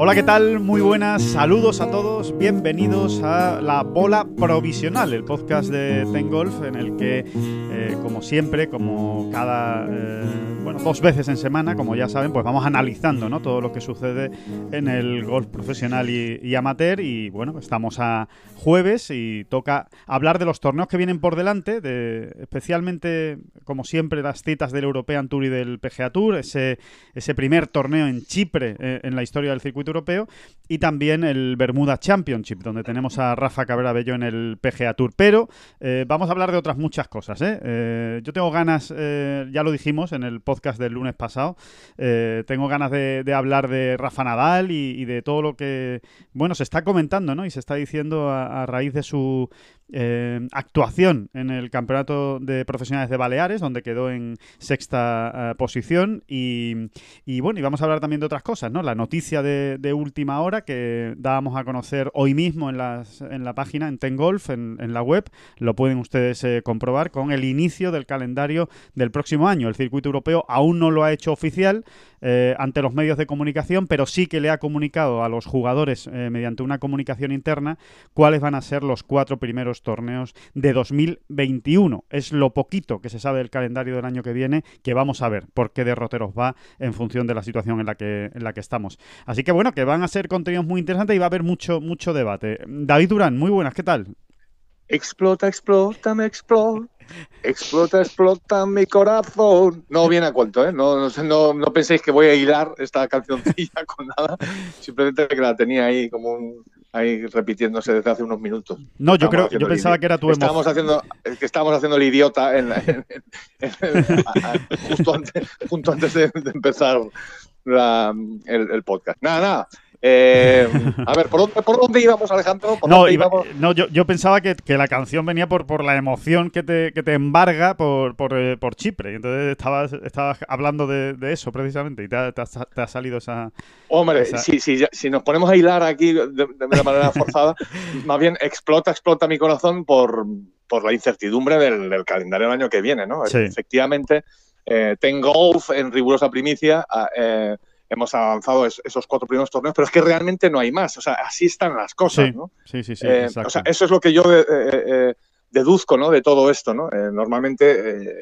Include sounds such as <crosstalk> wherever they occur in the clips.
Hola, ¿qué tal? Muy buenas, saludos a todos, bienvenidos a La Bola Provisional, el podcast de Ten Golf, en el que, eh, como siempre, como cada, eh, bueno, dos veces en semana, como ya saben, pues vamos analizando ¿no? todo lo que sucede en el golf profesional y, y amateur. Y bueno, estamos a jueves y toca hablar de los torneos que vienen por delante, de, especialmente, como siempre, las citas del European Tour y del PGA Tour, ese, ese primer torneo en Chipre eh, en la historia del circuito europeo, y también el Bermuda Championship, donde tenemos a Rafa Cabrera Bello en el PGA Tour. Pero eh, vamos a hablar de otras muchas cosas. ¿eh? Eh, yo tengo ganas, ya lo dijimos en el podcast del lunes pasado, tengo ganas de, hablar de Rafa Nadal y, de todo lo que, bueno, se está comentando, ¿no? Y se está diciendo a, raíz de su actuación en el campeonato de profesionales de Baleares, donde quedó en sexta posición. Y, y bueno, y vamos a hablar también de otras cosas, ¿no? La noticia de, de última hora que dábamos a conocer hoy mismo en, las, en la página, en Tengolf, en, en la web, lo pueden ustedes eh, comprobar con el inicio del calendario del próximo año. El circuito europeo aún no lo ha hecho oficial eh, ante los medios de comunicación, pero sí que le ha comunicado a los jugadores eh, mediante una comunicación interna cuáles van a ser los cuatro primeros torneos de 2021. Es lo poquito que se sabe del calendario del año que viene que vamos a ver por qué derroteros va en función de la situación en la que, en la que estamos. Así que bueno, que van a ser contenidos muy interesantes y va a haber mucho, mucho debate. David Durán, muy buenas, ¿qué tal? Explota, explota, me explota. Explota, explota mi corazón. No viene a cuento, ¿eh? No, no, no, penséis que voy a hilar esta cancioncilla con nada. Simplemente que la tenía ahí como un, ahí repitiéndose desde hace unos minutos. No, yo Estábamos creo, yo pensaba que era tu Estábamos haciendo, que estábamos haciendo el idiota en la- en- en- en- a- a- justo antes, justo antes de, de empezar la- el, el podcast. Nada, nada. Eh, a ver, ¿por dónde, ¿por dónde íbamos, Alejandro? ¿Por No, dónde iba- no yo, yo pensaba que, que la canción venía por, por la emoción que te, que te embarga por, por, eh, por Chipre. Y Entonces estabas, estabas hablando de, de eso precisamente y te ha, te ha sa- te ha salido esa... Hombre, Esa- si, si, si nos ponemos a hilar aquí de, manera forzada, <laughs> más bien explota, explota mi corazón por, por la incertidumbre del, del calendario del año que viene, ¿no? Sí. Efectivamente, eh, Ten Golf en rigurosa primicia ah, eh, hemos avanzado es- esos cuatro primeros torneos, pero es que realmente no hay más. O sea, así están las cosas, Sí, ¿no? sí, sí, sí, Eh, exacto. o sea, eso es lo que yo eh, eh, eh, deduzco, ¿no? De todo esto, ¿no? Eh, normalmente,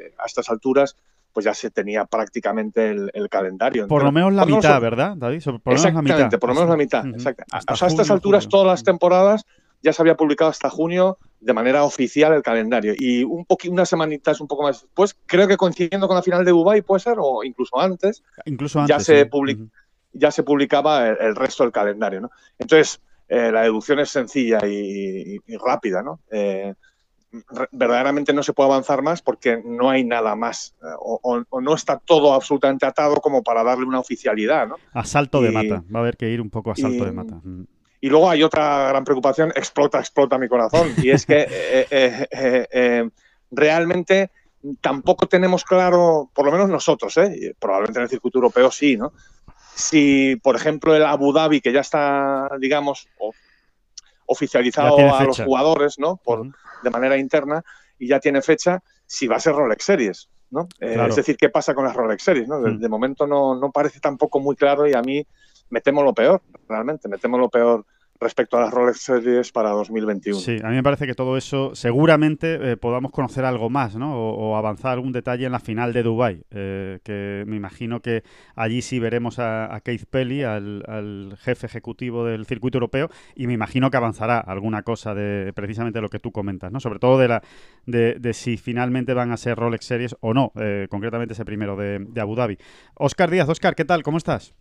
eh, a estas alturas, pues ya se tenía prácticamente el, el calendario. por lo menos la mitad, ¿verdad, David? Por lo menos la Exactamente, mitad. por lo menos la mitad. Exacto. Hasta o sea, a estas alturas, julio. todas las temporadas ya se había publicado hasta junio de manera oficial el calendario. Y un unas semanitas un poco más después, creo que coincidiendo con la final de Dubai puede ser, o incluso antes, Incluso antes. ya se public- ya se publicaba el, el resto del calendario. ¿no? Entonces, eh, la deducción es sencilla y, y- y rápida. ¿no? Eh, verdaderamente no se puede avanzar más porque no hay nada más eh, o, o- o no está todo absolutamente atado como para darle una oficialidad. ¿no? A salto de y- mata. Va a haber que ir un poco a salto de mata. Y luego hay otra gran preocupación, explota, explota mi corazón, y es que <laughs> eh, eh, eh, realmente tampoco tenemos claro, por lo menos nosotros, ¿eh? probablemente en el circuito europeo sí, ¿no? Si, por ejemplo, el Abu Dhabi, que ya está, digamos, oficializado a los jugadores, ¿no? Por, de manera interna, y ya tiene fecha, si va a ser Rolex Series, ¿no? Eh. Es decir, ¿qué pasa con las Rolex Series, ¿no? De, Mm. de momento no, no parece tampoco muy claro y a mí me temo lo peor, realmente, me temo lo peor respecto a las Rolex Series para 2021. Sí, a mí me parece que todo eso seguramente eh, podamos conocer algo más, ¿no? O, o avanzar algún detalle en la final de Dubai, que me imagino que allí sí veremos a, Keith Pelly, al, al jefe ejecutivo del circuito europeo, y me imagino que avanzará alguna cosa de precisamente lo que tú comentas, ¿no? Sobre todo de la de, de si finalmente van a ser Rolex Series o no, eh, concretamente ese primero de, de Abu Dhabi. Oscar Díaz, Oscar, ¿qué tal? ¿Cómo estás?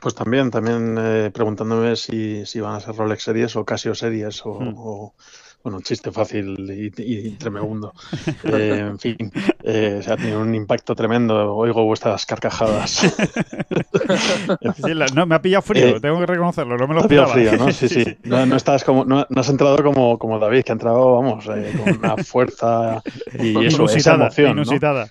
Pues también, también eh, preguntándome si, si van a ser Rolex Series o Casio Series o, Hmm. o- bueno, un chiste fácil y, y tremebundo. <laughs> Eh, en fin, eh, se ha tenido un impacto tremendo. Oigo vuestras carcajadas. <laughs> Sí, la- no, me ha pillado frío, Eh, tengo que reconocerlo, no me lo Te ha pillado frío, ¿no? <laughs> Sí, sí. No, no estás como, no, no has entrado como, como David, que ha entrado, vamos, eh, con una fuerza y eso, esa inusitada, emoción, ¿no? inusitada.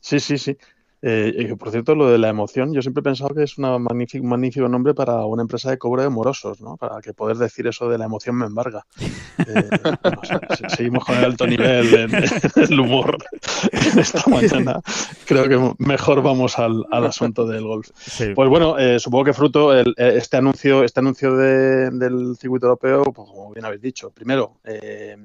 Sí, sí, sí. Eh, y por cierto, lo de la emoción, yo siempre he pensado que es una magnífico, un magnífico nombre para una empresa de cobro de morosos, ¿no? Para que poder decir eso de la emoción me embarga. Eh, seguimos con el alto nivel en, en el humor esta mañana. Creo que mejor vamos al, al asunto del golf. Sí. Pues bueno, eh, supongo que fruto el- eh, este anuncio, este anuncio de- del circuito europeo, pues como bien habéis dicho, primero eh,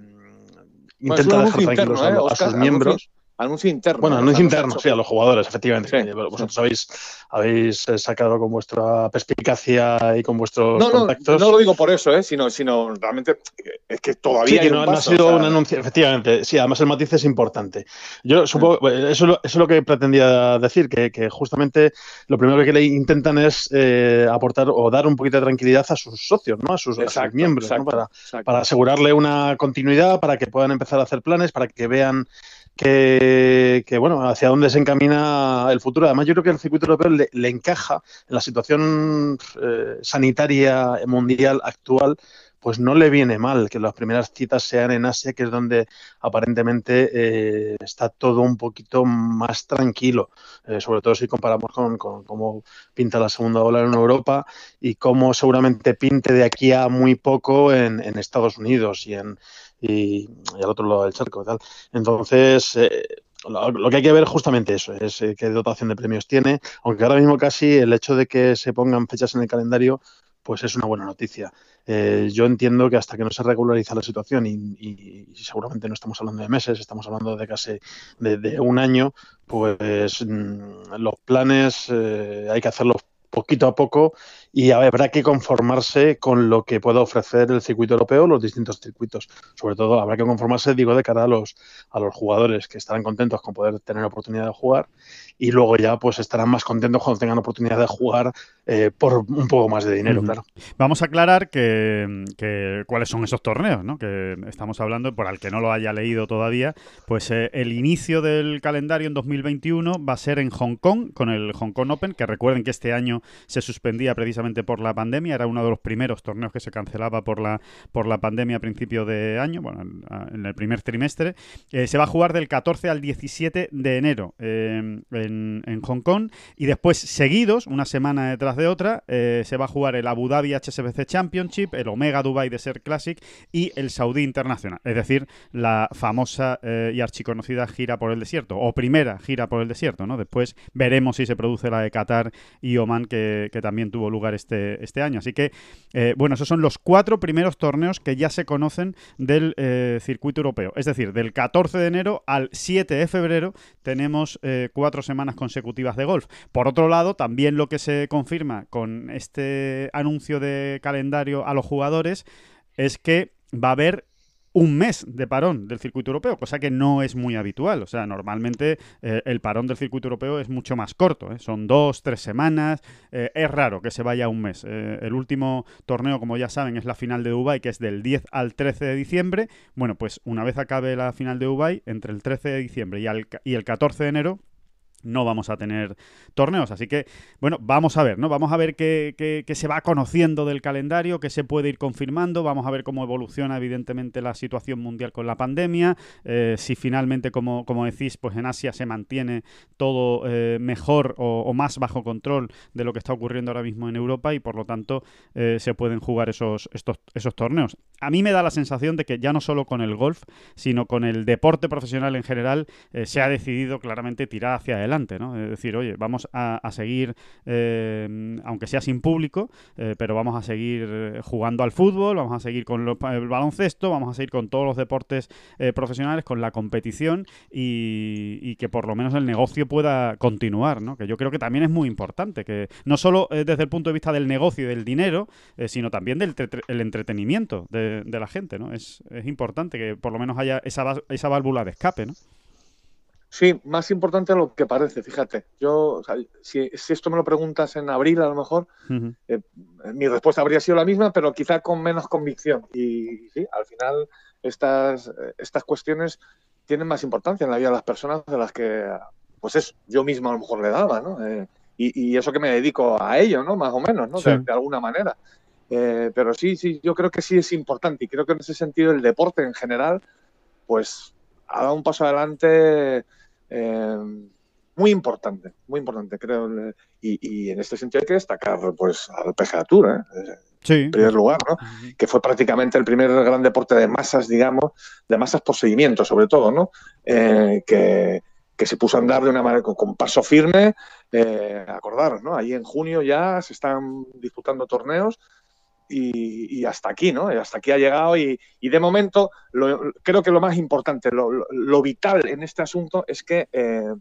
intenta dejar tranquilos interno, a, ¿eh, a Oscar? sus miembros. Anuncio- Anuncio interno. Bueno, anuncio no interno, sí, a los jugadores, efectivamente. Sí, Vosotros habéis, habéis eh, sacado con vuestra perspicacia y con vuestros No, no, contactos. no lo digo por eso, ¿eh? sino, sino realmente es que todavía Sí, hay que un no, no ha sido o sea, un anuncio, efectivamente. Sí, además el matiz es importante. Yo supongo, eh, eso, es lo- eso es lo que pretendía decir, que, que justamente lo primero que le intentan es eh, aportar o dar un poquito de tranquilidad a sus socios, ¿no? A sus, a sus Exacto, miembros, ¿no? Para, para asegurarle una continuidad, para que puedan empezar a hacer planes, para que vean que, bueno, hacia dónde se encamina el futuro. Además, yo creo que el circuito europeo le, le encaja en la situación eh, sanitaria mundial actual, pues no le viene mal que las primeras citas sean en Asia, que es donde aparentemente eh, está todo un poquito más tranquilo, eh, sobre todo si comparamos con, con cómo pinta la segunda ola en Europa y cómo seguramente pinte de aquí a muy poco en, en Estados Unidos y en y, al otro lado del charco tal. Entonces, eh, lo, que hay que ver justamente eso, es eh, qué dotación de premios tiene, aunque ahora mismo casi el hecho de que se pongan fechas en el calendario, pues es una buena noticia. Eh, yo entiendo que hasta que no se regulariza la situación, y, y- y seguramente no estamos hablando de meses, estamos hablando de casi de, de un año, pues mm, los planes eh, hay que hacerlos poquito a poco y habrá que conformarse con lo que pueda ofrecer el circuito europeo, los distintos circuitos. Sobre todo habrá que conformarse, digo, de cara a los, a los jugadores que estarán contentos con poder tener oportunidad de jugar y luego ya pues estarán más contentos cuando tengan oportunidad de jugar eh, por un poco más de dinero, claro. Vamos a aclarar que, que cuáles son esos torneos, ¿no? Que estamos hablando, por al que no lo haya leído todavía, pues eh, el inicio del calendario en 2021 va a ser en Hong Kong, con el Hong Kong Open, que recuerden que este año se suspendía precisamente por la pandemia, era uno de los primeros torneos que se cancelaba por la, por la pandemia a principio de año, bueno, en, el primer trimestre. Eh, se va a jugar del 14 al 17 de enero eh, en, Hong Kong y después seguidos, una semana detrás de otra, eh, se va a jugar el Abu Dhabi HSBC Championship, el Omega Dubai Desert Classic y el Saudi Internacional, es decir, la famosa eh, y archiconocida gira por el desierto, o primera gira por el desierto, ¿no? Después veremos si se produce la de Qatar y Oman, que, también tuvo lugar este, este año. Así que, eh, bueno, esos son los cuatro primeros torneos que ya se conocen del eh, circuito europeo. Es decir, del 14 de enero al 7 de febrero tenemos eh, cuatro semanas consecutivas de golf. Por otro lado, también lo que se confirma con este anuncio de calendario a los jugadores es que va a haber un mes de parón del circuito europeo, cosa que no es muy habitual. O sea, normalmente eh, el parón del circuito europeo es mucho más corto, ¿eh? son dos, tres semanas. Eh, es raro que se vaya un mes. El último torneo, como ya saben, es la final de Dubai, que es del 10 al 13 de diciembre. Bueno, pues una vez acabe la final de Dubai, entre el 13 de diciembre y, y el 14 de enero, no vamos a tener torneos. Así que, bueno, vamos a ver, ¿no? Vamos a ver qué, qué, se va conociendo del calendario, qué se puede ir confirmando, vamos a ver cómo evoluciona, evidentemente, la situación mundial con la pandemia, eh, si finalmente, como, como decís, pues en Asia se mantiene todo eh, mejor o, más bajo control de lo que está ocurriendo ahora mismo en Europa y, por lo tanto, eh, se pueden jugar esos, estos, esos torneos. A mí me da la sensación de que ya no solo con el golf, sino con el deporte profesional en general, se ha decidido claramente tirar hacia ¿no? Es decir, oye, vamos a, seguir, eh, aunque sea sin público, eh, pero vamos a seguir jugando al fútbol, vamos a seguir con el baloncesto, vamos a seguir con todos los deportes eh, profesionales, con la competición y, que por lo menos el negocio pueda continuar, ¿no? Que yo creo que también es muy importante, que no solo eh, desde el punto de vista del negocio y del dinero, eh, sino también del el entretenimiento de, de, la gente, ¿no? Es, es importante que por lo menos haya esa, esa válvula de escape, ¿no? Sí, más importante de lo que parece, fíjate. Yo, si, esto me lo preguntas en abril, a lo mejor, eh, mi respuesta habría sido la misma, pero quizá con menos convicción. Y sí, al final estas, estas cuestiones tienen más importancia en la vida de las personas de las que, pues es, yo mismo a lo mejor le daba, ¿no? Eh, y, eso que me dedico a ello, ¿no? Más o menos, ¿no? De, alguna manera. Eh, pero sí, sí, yo creo que sí es importante y creo que en ese sentido el deporte en general, pues ha dado un paso adelante eh, muy importante, muy importante, creo. Y, en este sentido hay que destacar pues, al PGA Tour, ¿eh? en primer lugar, ¿no? que fue prácticamente el primer gran deporte de masas, digamos, de masas por seguimiento, sobre todo, ¿no? Eh, que, se puso a andar de una manera con, paso firme. Eh, acordaros, ¿no? Ahí en junio ya se están disputando torneos y, hasta aquí, ¿no? Y hasta aquí ha llegado y, de momento creo que lo más importante, lo, vital en este asunto es que eh,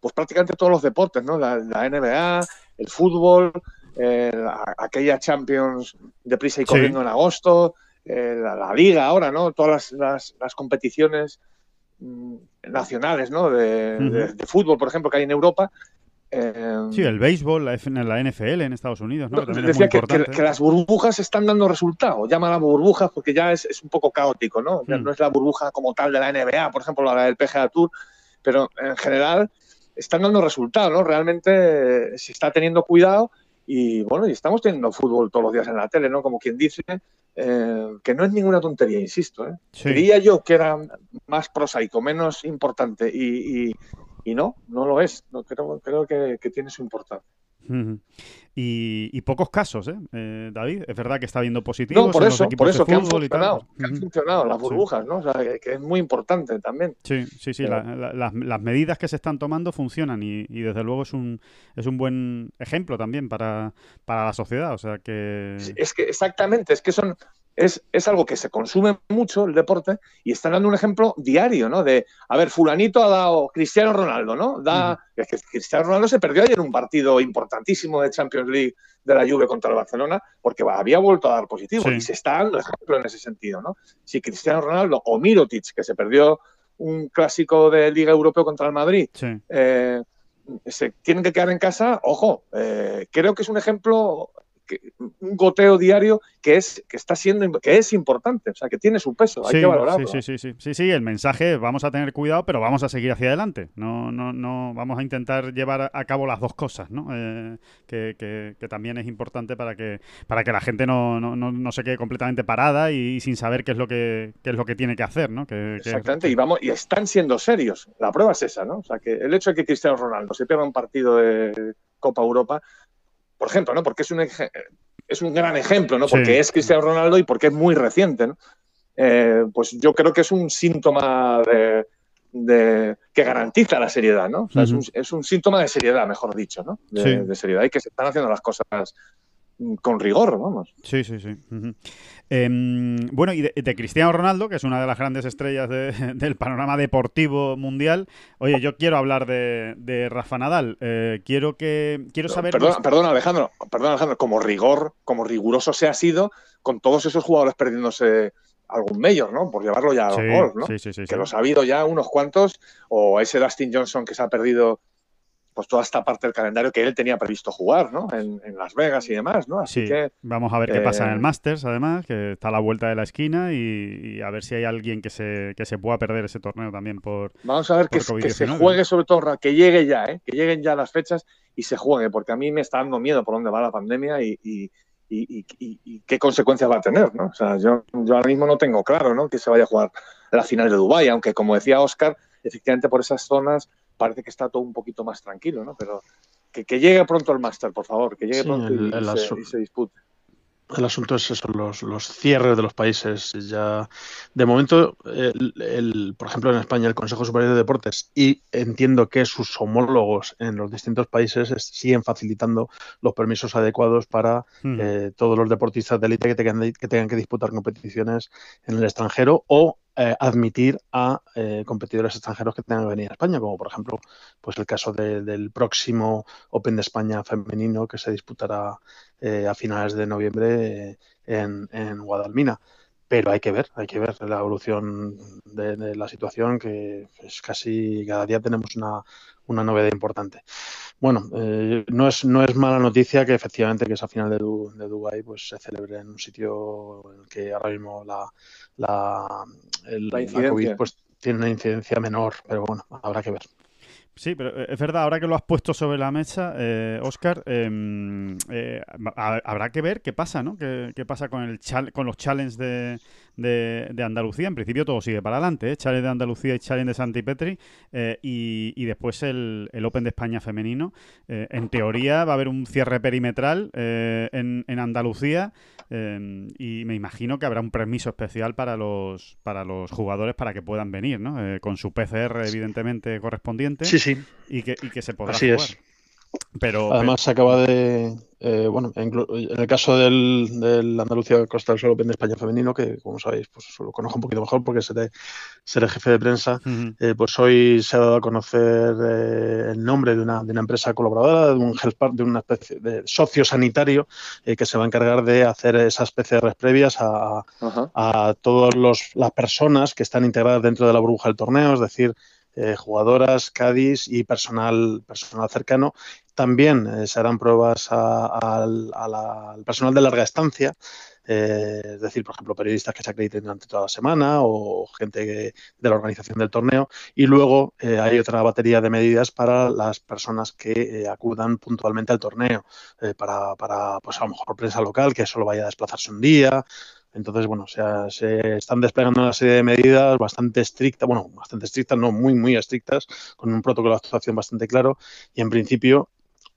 pues prácticamente todos los deportes, ¿no? La, NBA, el fútbol, eh, aquella Champions de prisa y corriendo en agosto, eh, la, liga ahora, ¿no? Todas las, competiciones mm, nacionales, ¿no? de, fútbol, por ejemplo, que hay en Europa, Em, sí, el béisbol, la, la NFL en Estados Unidos, ¿no? decía que, las burbujas están dando resultados. Llama a burbujas porque ya es, un poco caótico, ¿no? Hmm. no es la burbuja como tal de la NBA, por ejemplo, la del PGA Tour, pero en general están dando resultados, ¿no? Realmente se está teniendo cuidado y bueno, y estamos teniendo fútbol todos los días en la tele, ¿no? Como quien dice, eh, que no es ninguna tontería, insisto. ¿eh? Diría yo que era más prosaico, menos importante y, y no, no lo es. No, creo creo que, tiene su importancia. y, pocos casos, ¿eh? ¿eh? David. Es verdad que está habiendo positivos. No, por eso, por eso, que han funcionado, que han funcionado las burbujas, ¿no? O sea, que, es muy importante también. Sí, sí, sí. las, medidas que se están tomando funcionan y, desde luego es un, es un buen ejemplo también para, para la sociedad. O sea que. Es que exactamente, es que son es, algo que se consume mucho el deporte y están dando un ejemplo diario, ¿no? De, a ver, fulanito ha dado Cristiano Ronaldo, ¿no? Da, es que Cristiano Ronaldo se perdió ayer un partido importantísimo de Champions League de la Juve contra el Barcelona porque había vuelto a dar positivo y se está dando ejemplo en ese sentido, ¿no? Si Cristiano Ronaldo o Mirotic, que se perdió un clásico de Liga Europeo contra el Madrid, eh, se tienen que quedar en casa, ojo, eh, creo que es un ejemplo un goteo diario que es que está siendo que es importante, o sea, que tiene su peso, hay que valorarlo. Sí, sí, sí, sí, sí, el mensaje, vamos a tener cuidado, pero vamos a seguir hacia adelante. No, no, no, vamos a intentar llevar a cabo las dos cosas, ¿no? Eh, que, que, también es importante para que para que la gente no, no, no, se quede completamente parada y, sin saber qué es lo que qué es lo que tiene que hacer, ¿no? Que, Exactamente, y vamos y están siendo serios. La prueba es esa, ¿no? O sea, que el hecho de que Cristiano Ronaldo se pierda un partido de Copa Europa por ejemplo, ¿no? Porque es un, es un gran ejemplo, ¿no? Porque es Cristiano Ronaldo y porque es muy reciente, ¿no? Eh, pues yo creo que es un síntoma de, que garantiza la seriedad, ¿no? O sea, es, un, síntoma de seriedad, mejor dicho, ¿no? De, seriedad y que se están haciendo las cosas con rigor, vamos. Sí, sí, sí. Em, bueno, y de, Cristiano Ronaldo, que es una de las grandes estrellas <laughs> del panorama deportivo mundial. Oye, yo quiero hablar de, Rafa Nadal. Eh, quiero que quiero saber. Perdón, Alejandro, perdón, Alejandro, como rigor, como riguroso se ha sido con todos esos jugadores perdiéndose algún mayor, ¿no? Por llevarlo ya golf, ¿no? Sí, sí, sí, que los ha habido ya unos cuantos, o ese Dustin Johnson que se ha perdido pues toda esta parte del calendario que él tenía previsto jugar, ¿no? En, Las Vegas y demás, ¿no? Así que vamos a ver qué pasa en el eh, Masters, además, que está a la vuelta de la esquina y, a ver si hay alguien que se, que se pueda perder ese torneo también por Vamos a ver que, se juegue sobre todo, que llegue ya, ¿eh? Que lleguen ya las fechas y se juegue, porque a mí me está dando miedo por dónde va la pandemia y, y, qué consecuencias va a tener, ¿no? O sea, yo, yo ahora mismo no tengo claro, ¿no? Que se vaya a jugar la final de Dubái, aunque como decía Oscar, efectivamente por esas zonas parece que está todo un poquito más tranquilo, ¿no? Pero que, llegue pronto el máster, por favor, que llegue pronto y, se, dispute. El asunto es eso, los, los cierres de los países. Ya de momento, el, por ejemplo, en España el Consejo Superior de Deportes y entiendo que sus homólogos en los distintos países siguen facilitando los permisos adecuados para hmm. eh, todos los deportistas de élite que tengan, que tengan que disputar competiciones en el extranjero o eh, admitir a eh, competidores extranjeros que tengan que venir a España, como por ejemplo pues el caso del próximo Open de España femenino que se disputará eh, a finales de noviembre en, Guadalmina. Pero hay que ver, hay que ver la evolución de, la situación, que es casi cada día tenemos una, una novedad importante. Bueno, eh, no, es, no es mala noticia que efectivamente que esa final de, de Dubái pues, se celebre en un sitio en el que ahora mismo la, la, COVID pues, tiene una incidencia menor, pero bueno, habrá que ver. Sí, pero eh, es verdad, ahora que lo has puesto sobre la mesa, eh, Oscar, em, eh, habrá que ver qué pasa, ¿no? ¿Qué, pasa con, el con los challenges de, de, Andalucía. En principio todo sigue para adelante, ¿eh? Challenge de Andalucía y Challenge de Santipetri eh, y, y, después el, el, Open de España femenino. Eh, en teoría va a haber un cierre perimetral eh, en, en, Andalucía y me imagino que habrá un permiso especial para los, para los jugadores para que puedan venir, ¿no? con su PCR evidentemente correspondiente. Sí, sí. Y que, y que se podrá Así Es. Pero, Además, se acaba de. Eh, bueno, en, el caso del, del Andalucía Costa del Sol Open de España Femenino, que como sabéis, pues lo conozco un poquito mejor porque seré, seré jefe de prensa, eh, pues hoy se ha dado a conocer eh, el nombre de una, de una empresa colaboradora, de un health de una especie de socio sanitario que se va a encargar de hacer esas PCRs previas a, a todas las personas que están integradas dentro de la burbuja del torneo, es decir, eh, jugadoras, Cádiz y personal, personal cercano. También eh, se harán pruebas al personal de larga estancia, eh, es decir, por ejemplo, periodistas que se acrediten durante toda la semana o gente de la organización del torneo. Y luego hay otra batería de medidas para las personas que acudan puntualmente al torneo, para, para, pues a lo mejor prensa local que solo vaya a desplazarse un día, entonces, bueno, o sea, se están desplegando una serie de medidas bastante estrictas, bueno, bastante estrictas, no muy, muy estrictas, con un protocolo de actuación bastante claro. Y en principio,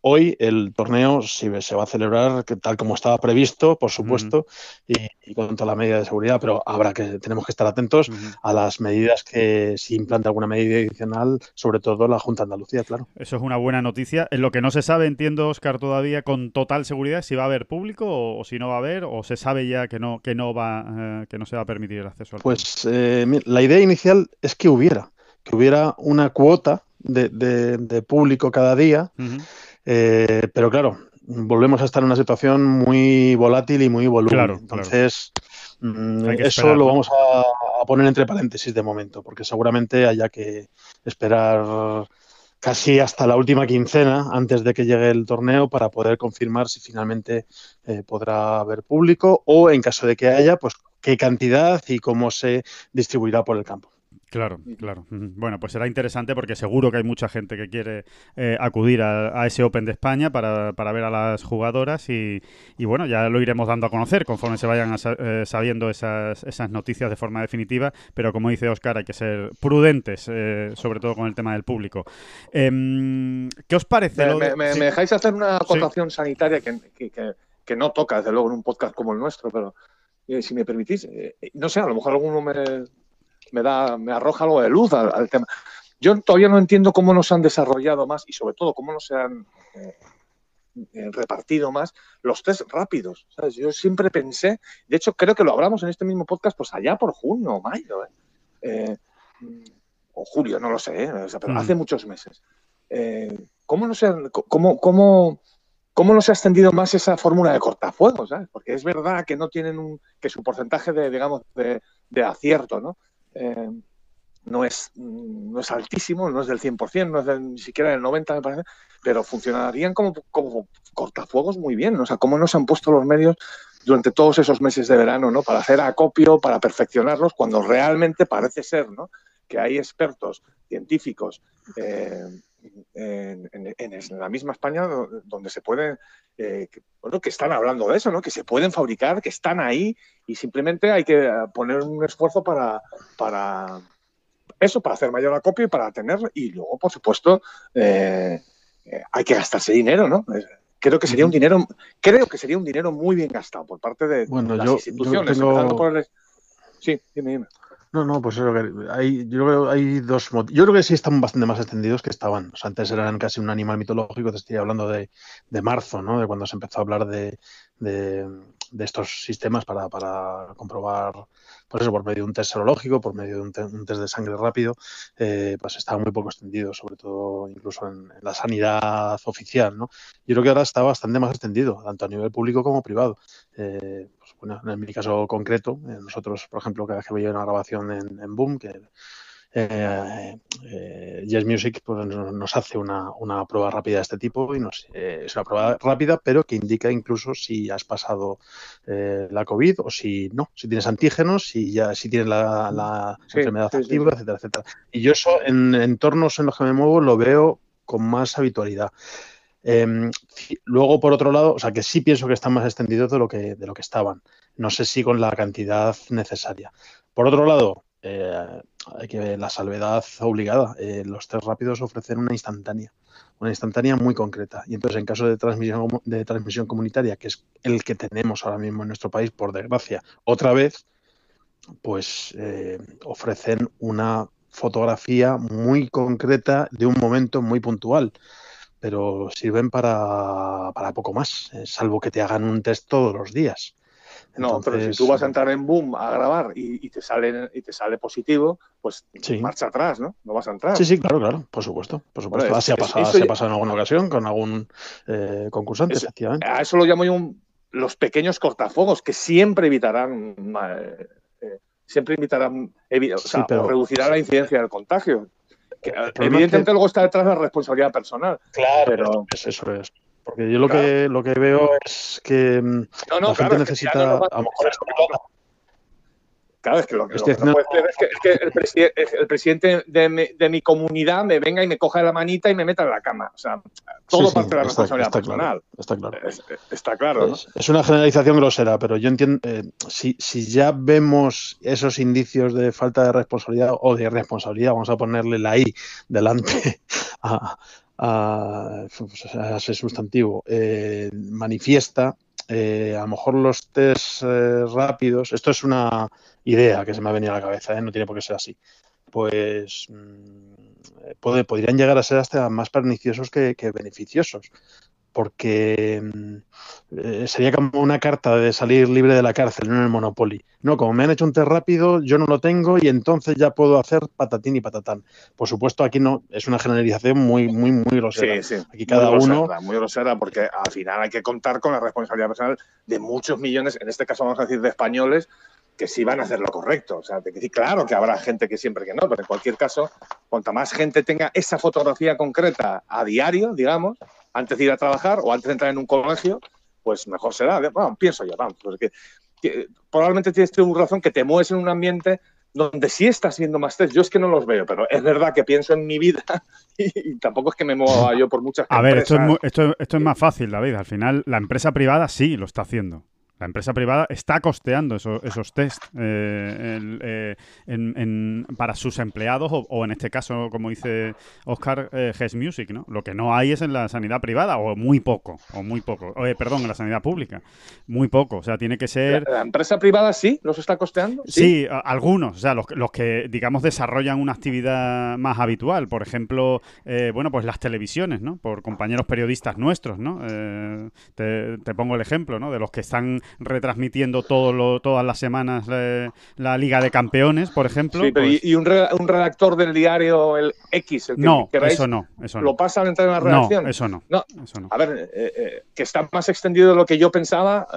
Hoy el torneo se, se va a celebrar tal como estaba previsto, por supuesto, y, con toda la medida de seguridad, pero habrá que tenemos que estar atentos a las medidas que si implanta alguna medida adicional, sobre todo la Junta de Andalucía, claro. Eso es una buena noticia. En lo que no se sabe, entiendo, Oscar, todavía con total seguridad si va a haber público o, si no va a haber, o se sabe ya que no que no va eh, que no se va a permitir el acceso al Pues eh, la idea inicial es que hubiera que hubiera una cuota de, de, público cada día. Eh, pero claro, volvemos a estar en una situación muy volátil y muy voluble. Entonces, mm, eso lo vamos a, poner entre paréntesis de momento, porque seguramente haya que esperar casi hasta la última quincena antes de que llegue el torneo para poder confirmar si finalmente eh, podrá haber público o en caso de que haya, pues qué cantidad y cómo se distribuirá por el campo. Claro, claro. Bueno, pues será interesante porque seguro que hay mucha gente que quiere eh, acudir a, ese Open de España para, para ver a las jugadoras y, y, bueno, ya lo iremos dando a conocer conforme se vayan eh, sabiendo esas, esas noticias de forma definitiva, pero como dice Oscar, hay que ser prudentes, eh, sobre todo con el tema del público. Em, ¿Qué os parece? Me, dejáis hacer una acotación sanitaria que, que, que, no toca, desde luego, en un podcast como el nuestro, pero si me permitís, no sé, a lo mejor alguno me me da, me arroja algo de luz al, tema. Yo todavía no entiendo cómo nos han desarrollado más y sobre todo cómo no se han eh, eh, repartido más los test rápidos. Yo siempre pensé, de hecho creo que lo hablamos en este mismo podcast, pues allá por junio o mayo, ¿eh? o julio, no lo sé, pero mm. hace muchos meses. ¿Cómo no se han, cómo, cómo, ¿Cómo no se ha extendido más esa fórmula de cortafuegos? Porque es verdad que no tienen un, que su porcentaje de, digamos, de, de acierto, ¿no? Eh, no, es, no es altísimo, no es del 100%, no es ni siquiera del 90%, me parece, pero funcionarían como, como cortafuegos muy bien. O sea, cómo nos han puesto los medios durante todos esos meses de verano, ¿no? Para hacer acopio, para perfeccionarlos, cuando realmente parece ser, ¿no? Que hay expertos científicos eh, en, la misma España donde se pueden, eh, bueno, que están hablando de eso, ¿no? Que se pueden fabricar, que están ahí y simplemente hay que poner un esfuerzo para, para eso, para hacer mayor acopio y para tener, y luego, por supuesto, eh, eh, hay que gastarse dinero, ¿no? Creo que sería un dinero, creo que sería un dinero muy bien gastado por parte de las instituciones. Sí, dime, dime. No, no, pues hay, yo creo que hay dos Yo creo que sí están bastante más extendidos que estaban. O sea, antes eran casi un animal mitológico, te estoy hablando de, de marzo, ¿no? De cuando se empezó a hablar de, de, de estos sistemas para, para comprobar, por eso, por medio de un test serológico, por medio de un, test de sangre rápido, eh, pues está muy poco extendido, sobre todo incluso en, la sanidad oficial, ¿no? Yo creo que ahora está bastante más extendido, tanto a nivel público como privado. Eh, pues, en mi caso concreto, eh, nosotros, por ejemplo, cada vez que veía una grabación en, Boom, que Yes Music pues, nos hace una, prueba rápida de este tipo y nos, eh, es una prueba rápida, pero que indica incluso si has pasado eh, la COVID o si no, si tienes antígenos, si ya si tienes la, enfermedad activa, etcétera, etcétera. Y yo eso en entornos en los que me muevo lo veo con más habitualidad. Em, luego, por otro lado, o sea que sí pienso que están más extendidos de lo que, de lo que estaban. No sé si con la cantidad necesaria. Por otro lado, eh, hay que ver la salvedad obligada. Eh, los test rápidos ofrecen una instantánea, una instantánea muy concreta. Y entonces, en caso de transmisión, de transmisión comunitaria, que es el que tenemos ahora mismo en nuestro país, por desgracia, otra vez, pues eh, ofrecen una fotografía muy concreta de un momento muy puntual. Pero sirven para, para poco más, salvo que te hagan un test todos los días. No, pero si tú vas a entrar en Boom a grabar y, te, sale, y te sale positivo, pues marcha atrás, ¿no? No vas a entrar. Sí, sí, claro, claro, por supuesto. Por supuesto. Así ha pasado, ha pasado en alguna ocasión con algún eh, concursante, efectivamente. A eso lo llamo yo los pequeños cortafuegos, que siempre evitarán, eh, eh, siempre evitarán, o sea, reducirán la incidencia del contagio. evidentemente luego está detrás la responsabilidad personal. Claro, pero... eso es. Porque yo lo que lo que veo es que mm, la gente necesita. a lo mejor Claro, es que lo, que, no puede ser es que, el, presidente de mi, de mi, comunidad me venga y me coja la manita y me meta en la cama. O sea, todo parte de la responsabilidad personal. está claro. está claro. ¿no? Es, una generalización grosera, pero yo entiendo, eh, si, si, ya vemos esos indicios de falta de responsabilidad o de irresponsabilidad, vamos a ponerle la I delante <laughs> a, a, ese sustantivo eh, manifiesta, eh, a lo mejor los test eh, rápidos, esto es una idea que se me ha venido a la cabeza, no tiene por qué ser así, pues mm, podrían llegar a ser hasta más perniciosos que beneficiosos porque mm, eh, sería como una carta de salir libre de la cárcel, no en el Monopoly. No, como me han hecho un test rápido, yo no lo tengo y entonces ya puedo hacer patatín y patatán. Por supuesto, aquí no, es una generalización muy, muy, muy grosera. Sí, sí. Aquí cada muy uno. muy grosera, porque al final hay que contar con la responsabilidad personal de muchos millones, en este caso vamos a decir de españoles, que sí van a hacer lo correcto. O sea, claro que habrá gente que siempre que no, pero en cualquier caso, cuanta más gente tenga esa fotografía concreta a diario, digamos, antes de ir a trabajar o antes de entrar en un colegio, pues mejor será. Bueno, pienso yo, vamos, porque probablemente tienes un razón que te mueves en un ambiente donde sí estás haciendo más test. Yo es que no los veo, pero es verdad que pienso en mi vida <laughs> y, tampoco es que me mueva yo por muchas A ver, esto es, esto, esto es más fácil, David. Al final, la empresa privada sí lo está haciendo. La empresa privada está costeando esos test eh, eh, para sus empleados o, en este caso, como dice Oscar, eh, Music, ¿no? Lo que no hay es en la sanidad privada o muy poco, o muy poco, perdón, en la sanidad pública, muy poco, o sea, tiene que ser... ¿La, empresa privada sí los está costeando? Sí, algunos, o sea, los, que, digamos, desarrollan una actividad más habitual, por ejemplo, eh, bueno, pues las televisiones, ¿no? Por compañeros periodistas nuestros, ¿no? Te, te pongo el ejemplo, ¿no? De los que están retransmitiendo todo todas las semanas eh, la Liga de Campeones, por ejemplo. Sí, pues y, un, redactor del diario, el X, el que no, eso no, eso ¿Lo pasan entre la redacción? No, eso no. Eso no. A ver, eh, eh, que está más extendido de lo que yo pensaba,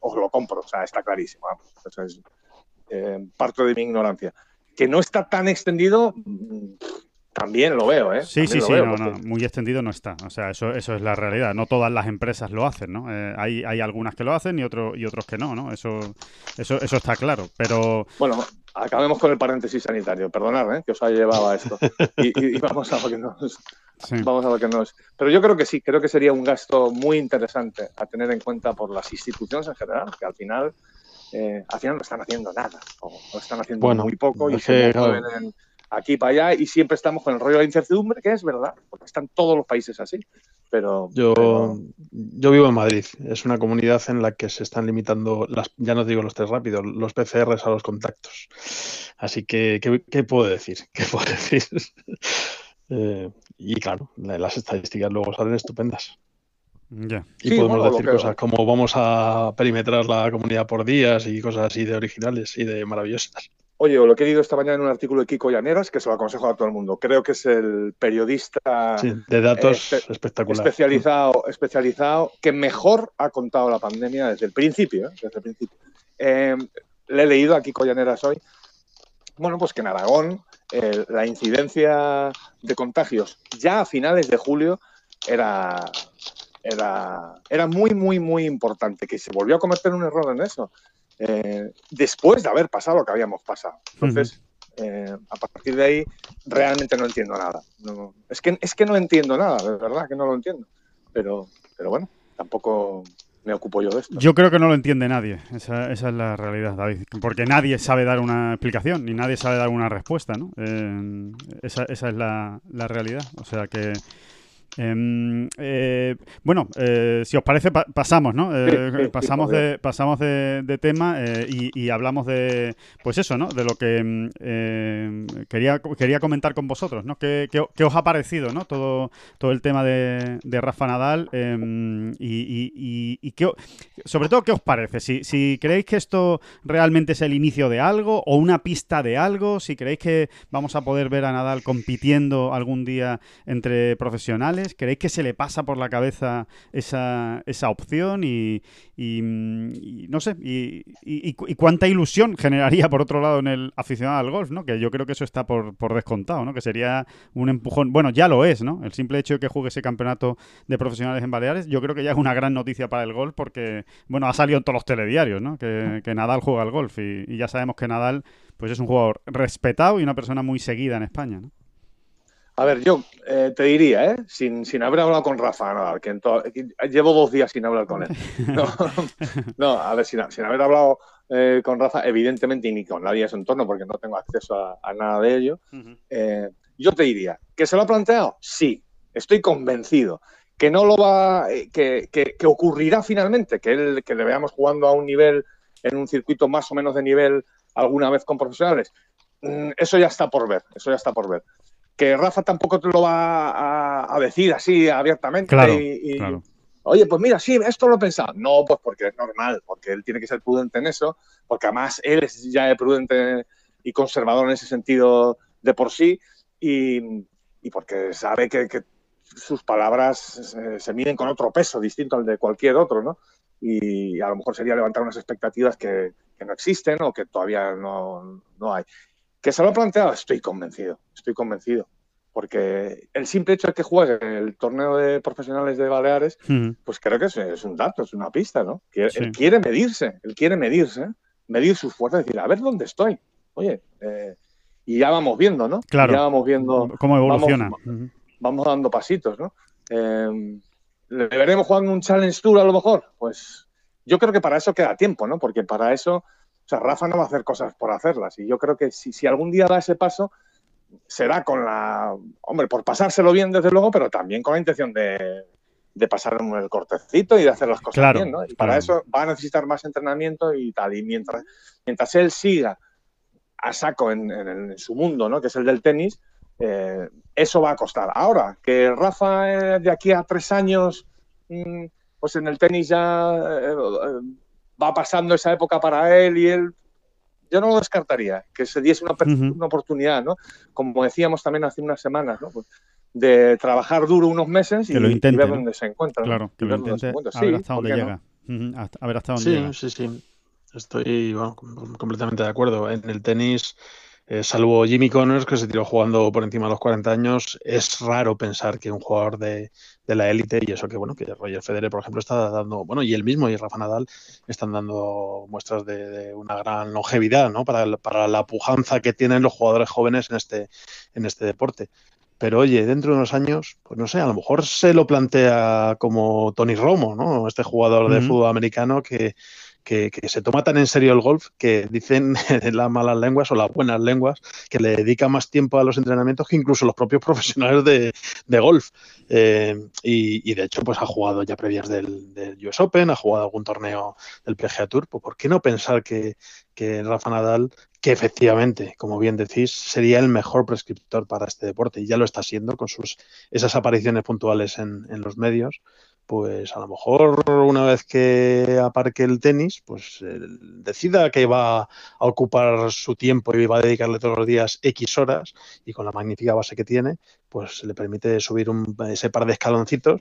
os lo compro, o sea, está clarísimo. Parto de mi ignorancia. Que no está tan extendido, también lo veo, ¿eh? Sí, sí, sí, no, no, muy extendido no está. O sea, eso, eso es la realidad. No todas las empresas lo hacen, ¿no? Eh, hay, hay algunas que lo hacen y, otro, y otros que no, ¿no? Eso, eso, eso está claro. Pero. Bueno, acabemos con el paréntesis sanitario. Perdonad, ¿eh? Que os haya llevado a esto. <laughs> Y, vamos a lo que nos. Vamos a lo que nos. Pero yo creo que sí, creo que sería un gasto muy interesante a tener en cuenta por las instituciones en general, que al final, eh, al final no están haciendo nada, o, están haciendo muy poco y se mueven en aquí para allá y siempre estamos con el rollo de incertidumbre, que es verdad, porque están todos los países así. Pero yo, yo vivo en Madrid, es una comunidad en la que se están limitando, las, ya no digo los test rápidos, los PCRs a los contactos. Así que, ¿qué, puedo decir? ¿Qué puedo decir? <laughs> <laughs> Eh, y claro, las estadísticas luego salen estupendas. Y podemos decir cosas como vamos a perimetrar la comunidad por días y cosas así de originales y de maravillosas. Oye, lo que he leído esta mañana en un artículo de Kiko Llaneras, que se lo aconsejo a todo el mundo. Creo que es el periodista de datos espectacular. Especializado, especializado, que mejor ha contado la pandemia desde el principio. ¿eh? Desde el principio. Eh, le he leído a Kiko Llaneras hoy. Bueno, pues que en Aragón la incidencia de contagios ya a finales de julio era, era, era muy, muy, muy importante, que se volvió a cometer un error en eso, eh, después de haber pasado lo que habíamos pasado. Entonces, eh, a partir de ahí, realmente no entiendo nada. es, que, es que no entiendo nada, de verdad que no lo entiendo. Pero, pero bueno, tampoco me ocupo yo de esto. Yo creo que no lo entiende nadie, esa, esa, es la realidad, David, porque nadie sabe dar una explicación, ni nadie sabe dar una respuesta, ¿no? Eh, esa, esa, es la, la realidad, o sea que Em, eh, bueno, eh, si os parece, pasamos, ¿no? Eh, pasamos, de, pasamos de, tema y, hablamos de, pues eso, ¿no? De lo que em, quería, quería comentar con vosotros, ¿no? ¿Qué, os ha parecido, ¿no? Todo, todo el tema de, Rafa Nadal em, y, y, qué, sobre todo, ¿qué os parece? Si, si creéis que esto realmente es el inicio de algo o una pista de algo, si creéis que vamos a poder ver a Nadal compitiendo algún día entre profesionales, ¿Creéis que se le pasa por la cabeza esa, esa opción? Y, no sé, y, cuánta ilusión generaría por otro lado en el aficionado al golf, ¿no? Que yo creo que eso está por, descontado, ¿no? Que sería un empujón. Bueno, ya lo es, ¿no? El simple hecho de que juegue ese campeonato de profesionales en Baleares, yo creo que ya es una gran noticia para el golf porque, bueno, ha salido en todos los telediarios, ¿no? Que, que Nadal juega al golf y, ya sabemos que Nadal pues es un jugador respetado y una persona muy seguida en España, ¿no? A ver, yo eh, te diría, ¿eh? sin, sin haber hablado con Rafa Nadal, que, llevo dos días sin hablar con él. <laughs> No, a ver, sin, haber hablado eh, con Rafa, evidentemente, y ni con nadie de su entorno, porque no tengo acceso a, nada de ello, eh, yo te diría, ¿que se lo ha planteado? Sí, estoy convencido. Que no lo va, que, que, ocurrirá finalmente, que, él, que le veamos jugando a un nivel, en un circuito más o menos de nivel alguna vez con profesionales. Mm, eso ya está por ver, eso ya está por ver que Rafa tampoco te lo va a, decir así abiertamente. Claro, Oye, pues mira, sí, esto lo he pensado. No, pues porque es normal, porque él tiene que ser prudente en eso, porque además él es ya prudente y conservador en ese sentido de por sí, y, porque sabe que, sus palabras se, miden con otro peso distinto al de cualquier otro, ¿no? Y a lo mejor sería levantar unas expectativas que, no existen o que todavía no, no hay. ¿Que se lo ha planteado? Estoy convencido, estoy convencido. Porque el simple hecho de que juegue el torneo de profesionales de Baleares, pues creo que es, un dato, es una pista, ¿no? Él quiere medirse, él quiere medirse, medir sus fuerzas, decir, a ver dónde estoy. Oye, eh, y ya vamos viendo, ¿no? Claro. Ya vamos viendo. Cómo evoluciona. Vamos, dando pasitos, ¿no? Eh, ¿Le veremos jugando un Challenge Tour a lo mejor? Pues yo creo que para eso queda tiempo, ¿no? Porque para eso o sea, Rafa no va a hacer cosas por hacerlas. Y yo creo que si, algún día da ese paso, será con la. Hombre, por pasárselo bien, desde luego, pero también con la intención de, de pasar el cortecito y de hacer las cosas bien, ¿no? Y para eso va a necesitar más entrenamiento y tal. Y mientras, mientras él siga a saco en, su mundo, ¿no? Que es el del tenis, eh, eso va a costar. Ahora, que Rafa eh, de aquí a tres años, mm, pues en el tenis ya. Eh, va pasando esa época para él y él, yo no lo descartaría, que se diese una, una oportunidad, ¿no? Como decíamos también hace unas semanas, ¿no? Pues, de trabajar duro unos meses y, ver dónde se encuentra. Claro, que lo intente, a ver hasta dónde llega. A ver hasta dónde llega. Sí, sí, sí. Estoy completamente de acuerdo. En el tenis eh, salvo Jimmy Connors, que se tiró jugando por encima de los 40 años, es raro pensar que un jugador de, la élite, y eso que bueno, que Roger Federer, por ejemplo, está dando, bueno, y él mismo y Rafa Nadal están dando muestras de, una gran longevidad, ¿no? Para, para, la pujanza que tienen los jugadores jóvenes en este, en este deporte. Pero oye, dentro de unos años, pues no sé, a lo mejor se lo plantea como Tony Romo, ¿no? Este jugador de fútbol americano que que, se toma tan en serio el golf que dicen <laughs> las malas lenguas o las buenas lenguas que le dedica más tiempo a los entrenamientos que incluso los propios <laughs> profesionales de, golf. Eh, y, de hecho, pues ha jugado ya previas del, US Open, ha jugado algún torneo del PGA Tour. Pues, ¿Por qué no pensar que, Rafa Nadal, que efectivamente, como bien decís, sería el mejor prescriptor para este deporte y ya lo está siendo con sus esas apariciones puntuales en, en los medios? Pues a lo mejor una vez que aparque el tenis, pues decida que va a ocupar su tiempo y va a dedicarle todos los días X horas y con la magnífica base que tiene, pues le permite subir un, ese par de escaloncitos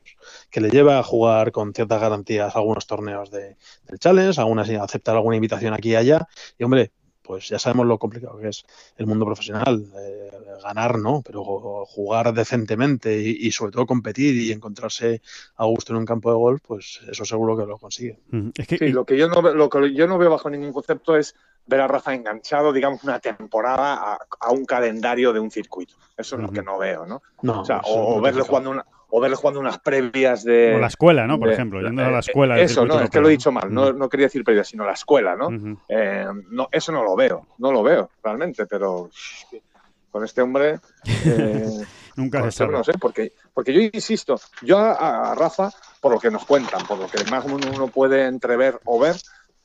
que le lleva a jugar con ciertas garantías algunos torneos de, del Challenge, algunas aceptar alguna invitación aquí y allá. Y hombre, pues ya sabemos lo complicado que es el mundo profesional. Eh, ganar, ¿no? Pero jugar decentemente y, sobre todo competir y encontrarse a gusto en un campo de golf, pues eso seguro que lo consigue. sí, lo que yo no lo que yo no veo bajo ningún concepto es ver a Rafa enganchado, digamos, una temporada a, un calendario de un circuito. Eso es lo que no veo, ¿no? o, sea, o, verle jugando una, o verle jugando unas previas de. O la escuela, ¿no? Por ejemplo, yendo a la escuela. eso, no, es que lo he dicho mal, no, no quería decir previas, sino la escuela, ¿no? Eh, no eso no lo veo, no lo veo realmente, pero con este hombre. Eh, <laughs> Nunca se este sabe. No sé, porque, porque yo insisto, yo a, Rafa, por lo que nos cuentan, por lo que más uno puede entrever o ver,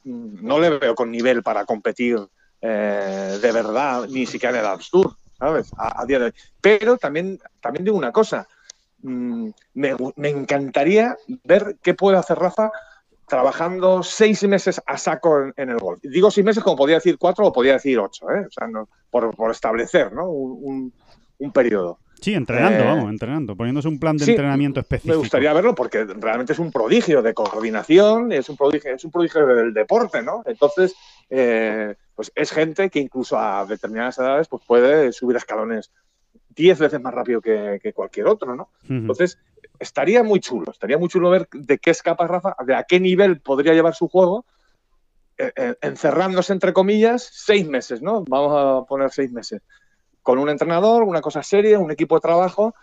mm, no le veo con nivel para competir eh, de verdad, ni siquiera en el Tour, ¿sabes? A, día de hoy. Pero también, también digo una cosa, mm, me, me encantaría ver qué puede hacer Rafa trabajando seis meses a saco en, el golf. Digo seis meses como podía decir cuatro o podía decir ocho, ¿eh? o sea, por, establecer ¿no? un, periodo. Sí, entrenando, eh, vamos, entrenando, poniéndose un plan de entrenamiento específico. Me gustaría verlo porque realmente es un prodigio de coordinación, es un prodigio, es un prodigio del deporte, ¿no? Entonces, eh, pues es gente que incluso a determinadas edades pues puede subir escalones diez veces más rápido que, cualquier otro, ¿no? Entonces, estaría muy chulo, estaría muy chulo ver de qué es capaz Rafa, de a qué nivel podría llevar su juego, eh, eh, encerrándose entre comillas seis meses, ¿no? Vamos a poner seis meses. Con un entrenador, una cosa seria, un equipo de trabajo,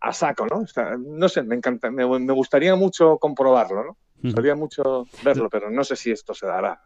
a saco, ¿no? no sé, me encanta, me, gustaría mucho comprobarlo, ¿no? Me gustaría mucho verlo, pero no sé si esto se dará.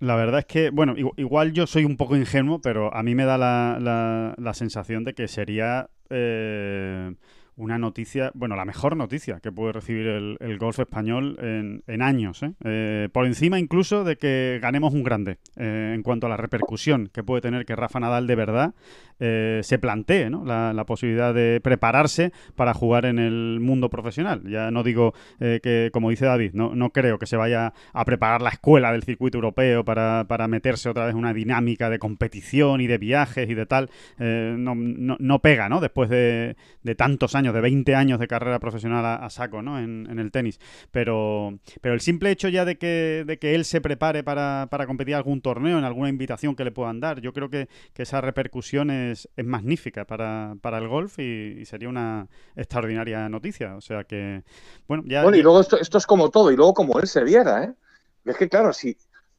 La verdad es que, bueno, igual yo soy un poco ingenuo, pero a mí me da la, la, sensación de que sería eh, una noticia, bueno, la mejor noticia que puede recibir el, golf español en, años, ¿eh? ¿eh? por encima incluso de que ganemos un grande, eh, en cuanto a la repercusión que puede tener que Rafa Nadal de verdad eh, se plantee la, posibilidad de prepararse para jugar en el mundo profesional. Ya no digo que, como dice David, no, creo que se vaya a preparar la escuela del circuito europeo para, para meterse otra vez en una dinámica de competición y de viajes y de tal. no, no, no, pega, ¿no? Después de, tantos años de 20 años de carrera profesional a, saco, ¿no? En, el tenis. Pero, pero el simple hecho ya de que, de que él se prepare para, para competir algún torneo, en alguna invitación que le puedan dar, yo creo que, esa repercusión es magnífica para, para, el golf y, sería una extraordinaria noticia. O sea que, bueno, ya... Bueno, y luego esto, esto es como todo, y luego como él se viera, ¿eh? Es que claro, si...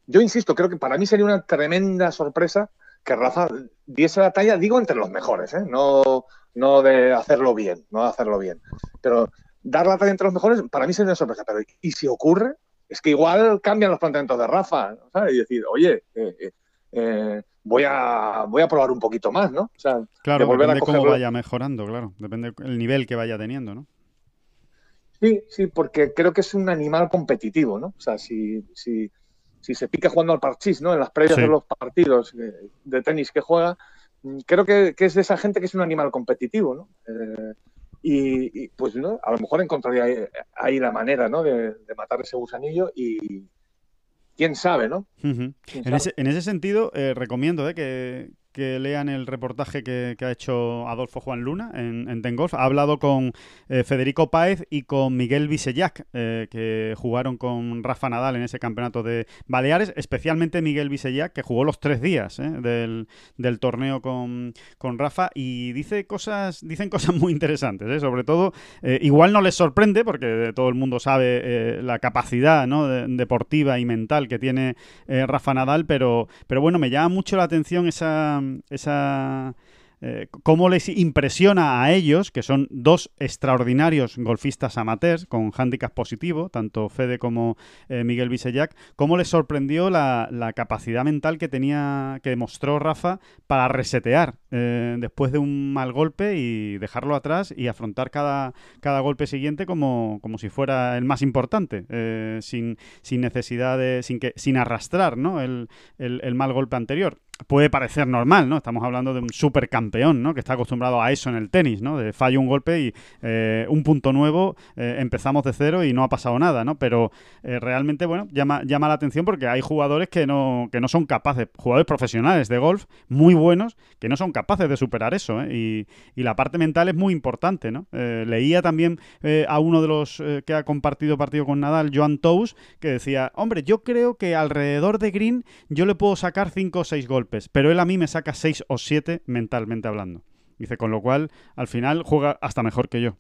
Yo insisto, creo que para mí sería una tremenda sorpresa que Rafa diese la talla, digo, entre los mejores, ¿eh? No no de hacerlo bien, no de hacerlo bien. Pero dar la talla entre los mejores, para mí sería una sorpresa. Pero, ¿y si ocurre? Es que igual cambian los planteamientos de Rafa, ¿sabes? Y decir, oye, eh, eh, eh, voy, a, voy a probar un poquito más, ¿no? O sea, claro, volver depende a cómo vaya mejorando, claro. Depende del nivel que vaya teniendo, ¿no? Sí, sí, porque creo que es un animal competitivo, ¿no? O sea, si, si, si se pica jugando al parchís, ¿no? En las previas de los partidos de tenis que juega, creo que, es de esa gente que es un animal competitivo, ¿no? Eh, y, pues ¿no? a lo mejor encontraría ahí, la manera ¿no? de, matar ese gusanillo y quién sabe, ¿no? en, Ese, en, Ese, sentido, eh, recomiendo ¿eh? que, que lean el reportaje que, ha hecho Adolfo Juan Luna en, en Tengolf. Ha hablado con eh, Federico Páez y con Miguel Visellac, eh, que jugaron con Rafa Nadal en ese campeonato de Baleares, especialmente Miguel Visellac, que jugó los tres días eh, del, torneo con, Rafa y dice cosas, dicen cosas muy interesantes, sobre todo, igual no les sorprende porque todo el mundo sabe la capacidad deportiva y mental que tiene Rafa Nadal, pero, pero bueno, me llama mucho la atención esa esa, eh, cómo les impresiona a ellos, que son dos extraordinarios golfistas amateurs con handicap positivo, tanto Fede como eh, Miguel Visellac, cómo les sorprendió la, capacidad mental que tenía, que demostró Rafa para resetear eh, después de un mal golpe y dejarlo atrás y afrontar cada, cada golpe siguiente como, como si fuera el más importante, sin, sin necesidad de, sin, que, sin arrastrar ¿no? el, el mal golpe anterior puede parecer normal, ¿no? Estamos hablando de un supercampeón, ¿no? Que está acostumbrado a eso en el tenis, ¿no? De fallo un golpe y eh, un punto nuevo, eh, empezamos de cero y no ha pasado nada, ¿no? Pero eh, realmente, bueno, llama, llama la atención porque hay jugadores que no, que no son capaces, jugadores profesionales de golf muy buenos, que no son capaces de superar eso, y, y, la parte mental es muy importante, ¿no? leía también a uno de los que ha compartido partido con Nadal, Joan Tous, que decía, hombre, yo creo que alrededor de Green yo le puedo sacar cinco o seis golpes pero él a mí me saca 6 o 7 mentalmente hablando. Dice, con lo cual, al final juega hasta mejor que yo.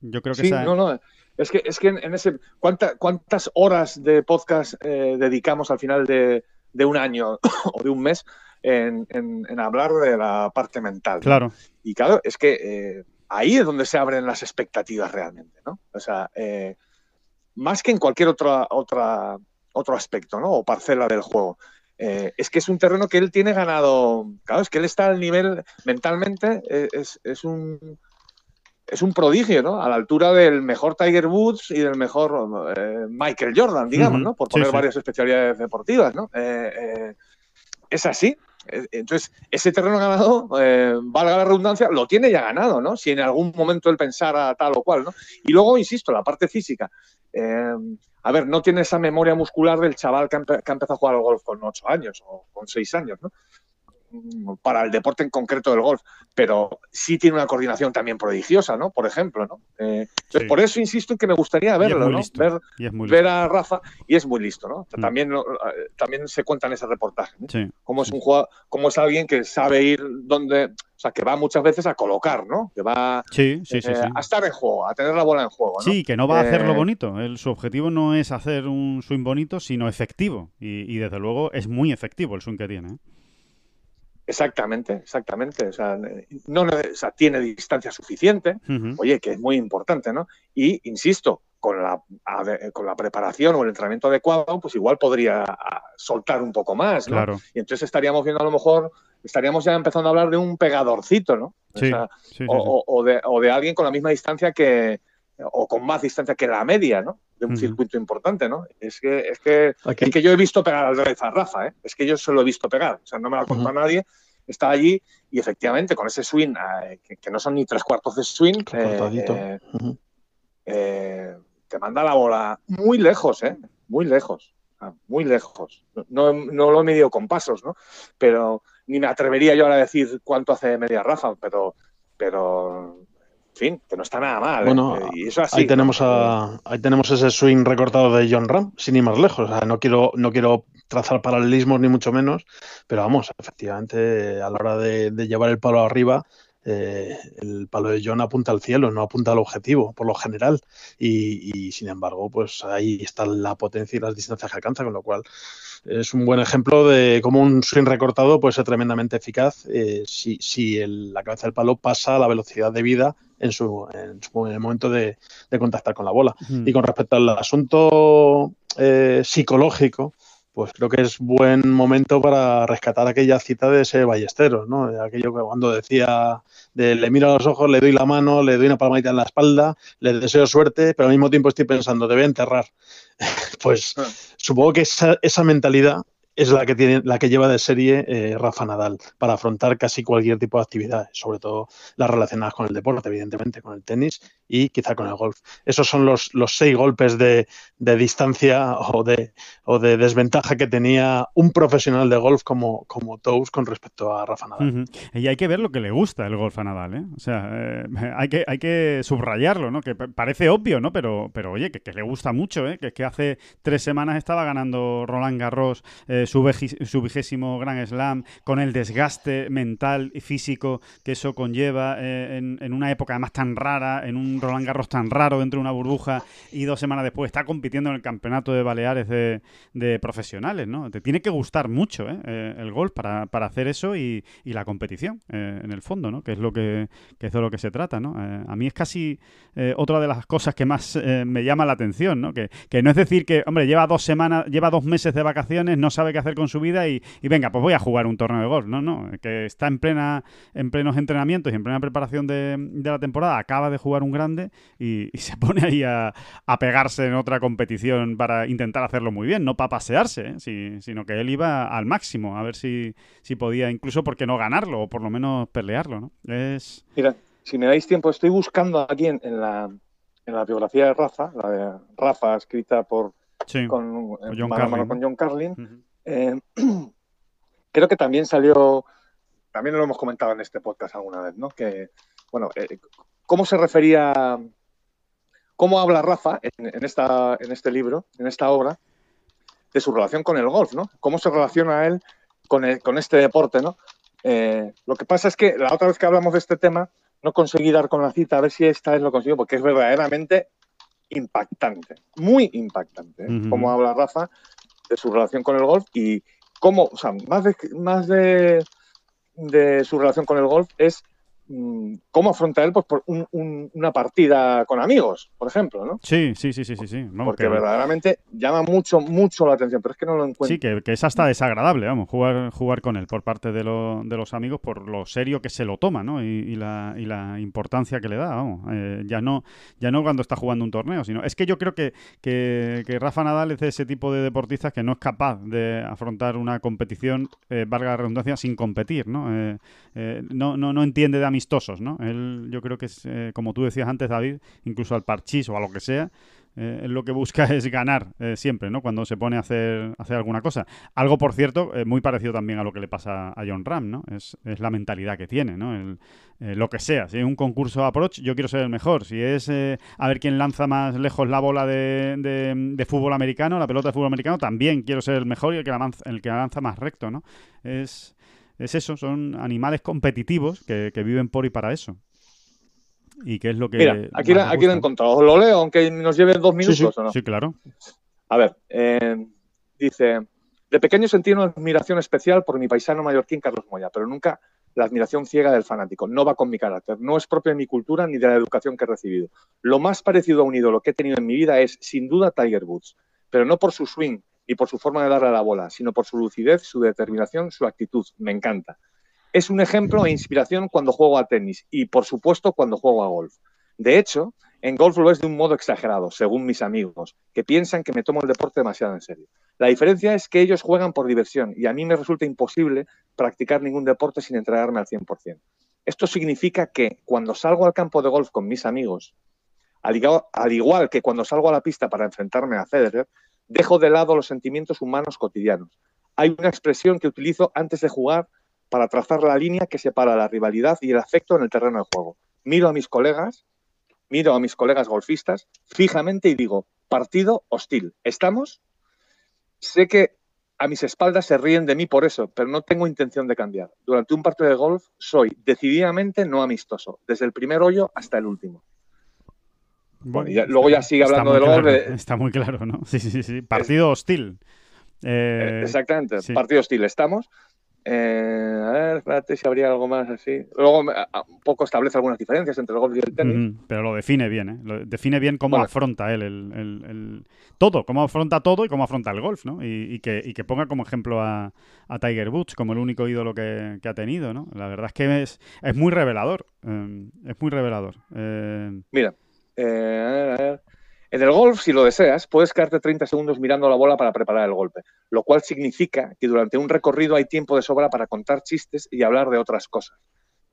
Yo creo que sí, no, no. Es que, es que en, ese. ¿Cuántas horas de podcast eh, dedicamos al final de, un año <coughs> o de un mes en, hablar de la parte mental? Claro. Y claro, es que eh, ahí es donde se abren las expectativas realmente, ¿no? O sea, eh, más que en cualquier otra, otra, otro aspecto, ¿no? O parcela del juego. Eh, es que es un terreno que él tiene ganado. Claro, es que él está al nivel mentalmente, eh, es, un. Es un prodigio, ¿no? A la altura del mejor Tiger Woods y del mejor eh, Michael Jordan, digamos, ¿no? Por poner varias especialidades deportivas, ¿no? es así. Entonces, ese terreno ganado, valga la redundancia, lo tiene ya ganado, ¿no? Si en algún momento él pensara tal o cual, ¿no? Y luego, insisto, la parte física a ver, no tiene esa memoria muscular del chaval que ha, empezado a jugar al golf con ocho años o con seis años, ¿no? Mm, para el deporte en concreto del golf, pero sí tiene una coordinación también prodigiosa, ¿no? Por ejemplo, ¿no? Eh, entonces, por eso insisto en que me gustaría verlo, ¿no? Ver, a Rafa, y es muy listo, ¿no? Mm. También, eh, también se cuenta en ese reportaje, ¿no? Sí. Cómo es un jugador, cómo es alguien que sabe ir donde, o sea, que va muchas veces a colocar, ¿no? Que va eh, a estar en juego, a tener la bola en juego, ¿no? Sí, que no va a hacerlo bonito. su objetivo no es hacer un swing bonito, sino efectivo. Y, y desde luego es muy efectivo el swing que tiene. Exactamente, exactamente. O sea, no, tiene distancia suficiente, oye, que es muy importante, ¿no? Y, insisto, con la, con la preparación o el entrenamiento adecuado, pues igual podría soltar un poco más, ¿no? Claro. Y entonces estaríamos viendo a lo mejor, estaríamos ya empezando a hablar de un pegadorcito, ¿no? o, de, o de alguien con la misma distancia que, o con más distancia que la media, ¿no? De un circuito importante, ¿no? Es que, es que, que yo he visto pegar al revés a Rafa, ¿eh? Es que yo se lo he visto pegar, o sea, no me lo ha contado nadie, está allí y efectivamente con ese swing, eh, que, no son ni tres cuartos de swing, eh, eh, te manda la bola muy lejos, ¿eh? Muy lejos, muy lejos. No, no lo he medido con pasos, ¿no? Pero ni me atrevería yo ahora a decir cuánto hace media Rafa, pero, pero fin, que no está nada mal. Bueno, y eso así, ahí, tenemos ahí tenemos ese swing recortado de John Ram, sin ir más lejos. O sea, no quiero, no quiero trazar paralelismos ni mucho menos, pero vamos, efectivamente, a la hora de, llevar el palo arriba, eh, el palo de John apunta al cielo, no apunta al objetivo, por lo general. Y, sin embargo, pues ahí está la potencia y las distancias que alcanza, con lo cual es un buen ejemplo de cómo un swing recortado puede ser tremendamente eficaz eh, si, si la cabeza del palo pasa a la velocidad de vida en, su, en, el momento de, contactar con la bola. Y con respecto al asunto eh, psicológico, pues creo que es buen momento para rescatar aquella cita de ese Ballesteros, ¿no? aquello que cuando decía de le miro a los ojos, le doy la mano, le doy una palmadita en la espalda, le deseo suerte, pero al mismo tiempo estoy pensando, te voy a enterrar. <laughs> pues ah. supongo que esa, esa mentalidad es la que tiene, la que lleva de serie eh, Rafa Nadal para afrontar casi cualquier tipo de actividad, sobre todo las relacionadas con el deporte, evidentemente, con el tenis y quizá con el golf. Esos son los, los seis golpes de, distancia o de, o de desventaja que tenía un profesional de golf como, como Tous con respecto a Rafa Nadal. Y hay que ver lo que le gusta el golf a Nadal, ¿eh? O sea, eh, <laughs> hay, que, hay que subrayarlo, ¿no? Que parece obvio, ¿no? Pero, pero oye, que, le gusta mucho, ¿eh? Que, que hace tres semanas estaba ganando Roland Garros su, vigésimo Gran Slam, con el desgaste mental y físico que eso conlleva eh, en, una época además tan rara, en un Roland Garros tan raro dentro de una burbuja y dos semanas después está compitiendo en el campeonato de Baleares de, profesionales, ¿no? Te tiene que gustar mucho ¿eh? Eh, el golf para, hacer eso y, la competición, en el fondo, ¿no? Que es lo que, es de lo que se trata, ¿no? a mí es casi otra de las cosas que más me llama la atención, ¿no? Que, que no es decir que, hombre, lleva dos semanas, lleva dos meses de vacaciones, no sabe sabe qué hacer con su vida y, venga, pues voy a jugar un torneo de golf. No, no, que está en plena en plenos entrenamientos y en plena preparación de, la temporada, acaba de jugar un grande y, se pone ahí a, pegarse en otra competición para intentar hacerlo muy bien, no para pasearse, ¿eh? sino que él iba al máximo, a ver si, si podía, incluso, ¿por qué no ganarlo? O por lo menos pelearlo, ¿no? Es... Mira, si me dais tiempo, estoy buscando aquí en, la, en la biografía de Rafa, la de Rafa escrita por con, John Carlin. con John Carlin. Eh, <clears throat> creo que también salió, también lo hemos comentado en este podcast alguna vez, ¿no? Que, bueno, eh, ¿cómo se refería, cómo habla Rafa en, esta, en este libro, en esta obra, de su relación con el golf, ¿no? ¿Cómo se relaciona él con, con este deporte, ¿no? Eh, lo que pasa es que la otra vez que hablamos de este tema, no conseguí dar con la cita, a ver si esta vez lo consigo, porque es verdaderamente impactante, muy impactante, ¿eh? como habla Rafa de su relación con el golf y cómo, o sea, más de, más de, de su relación con el golf es cómo afronta él pues, por una partida con amigos, por ejemplo, ¿no? Sí, sí, sí, sí, sí. sí. Porque verdaderamente llama mucho, mucho la atención, pero es que no lo encuentro. Sí, que, es hasta desagradable, vamos, jugar, jugar con él por parte de, de los amigos por lo serio que se lo toma, ¿no? Y, la, y la, importancia que le da, vamos. Eh, ya, no, ya no cuando está jugando un torneo, sino... Es que yo creo que, que, Rafa Nadal es de ese tipo de deportistas que no es capaz de afrontar una competición, eh, valga la redundancia, sin competir, ¿no? Eh, no, no, no entiende de amistad ¿no? Él, yo creo que es, eh, como tú decías antes, David, incluso al parchís o a lo que sea, eh, lo que busca <laughs> es ganar eh, siempre, ¿no? Cuando se pone a hacer, hacer alguna cosa. Algo, por cierto, muy parecido también a lo que le pasa a John Ram, ¿no? Es, la mentalidad que tiene, ¿no? lo que sea. Si es un concurso approach, yo quiero ser el mejor. Si es a ver quién lanza más lejos la bola de, de, fútbol americano, la pelota de fútbol americano, también quiero ser el mejor y el que la, el que la lanza más recto, ¿no? Es es eso, son animales competitivos que, viven por y para eso. ¿Y qué es lo que.? Mira, aquí, aquí lo he encontrado. Lo leo, aunque nos lleve dos minutos sí, o no. Sí, claro. A ver, eh, dice: De pequeño sentí una admiración especial por mi paisano mallorquín Carlos Moya, pero nunca la admiración ciega del fanático. No va con mi carácter, no es propio de mi cultura ni de la educación que he recibido. Lo más parecido a un ídolo que he tenido en mi vida es, sin duda, Tiger Woods, pero no por su swing, y por su forma de darle a la bola, sino por su lucidez, su determinación, su actitud. Me encanta. Es un ejemplo e inspiración cuando juego a tenis y, por supuesto, cuando juego a golf. De hecho, en golf lo es de un modo exagerado, según mis amigos, que piensan que me tomo el deporte demasiado en serio. La diferencia es que ellos juegan por diversión y a mí me resulta imposible practicar ningún deporte sin entregarme al 100%. Esto significa que cuando salgo al campo de golf con mis amigos, al igual, que cuando salgo a la pista para enfrentarme a Federer, Dejo de lado los sentimientos humanos cotidianos. Hay una expresión que utilizo antes de jugar para trazar la línea que separa la rivalidad y el afecto en el terreno de juego. Miro a mis colegas, miro a mis colegas golfistas fijamente y digo, partido hostil. ¿Estamos? Sé que a mis espaldas se ríen de mí por eso, pero no tengo intención de cambiar. Durante un partido de golf soy decididamente no amistoso, desde el primer hoyo hasta el último luego ya sigue hablando del gol. Está muy claro, ¿no? Sí, sí, sí. Partido hostil. Eh, exactamente, partido hostil. Estamos. Eh, a ver, espérate si habría algo más así. Luego un poco establece algunas diferencias entre el golf y el tenis. pero lo define bien, ¿eh? Lo define bien cómo afronta él el, todo, cómo afronta todo y cómo afronta el golf, ¿no? Y, que, ponga como ejemplo a, Tiger Woods como el único ídolo que, ha tenido, ¿no? La verdad es que es, es muy revelador. Eh, es muy revelador. Mira, eh, en el golf, si lo deseas, puedes quedarte 30 segundos mirando la bola para preparar el golpe, lo cual significa que durante un recorrido hay tiempo de sobra para contar chistes y hablar de otras cosas.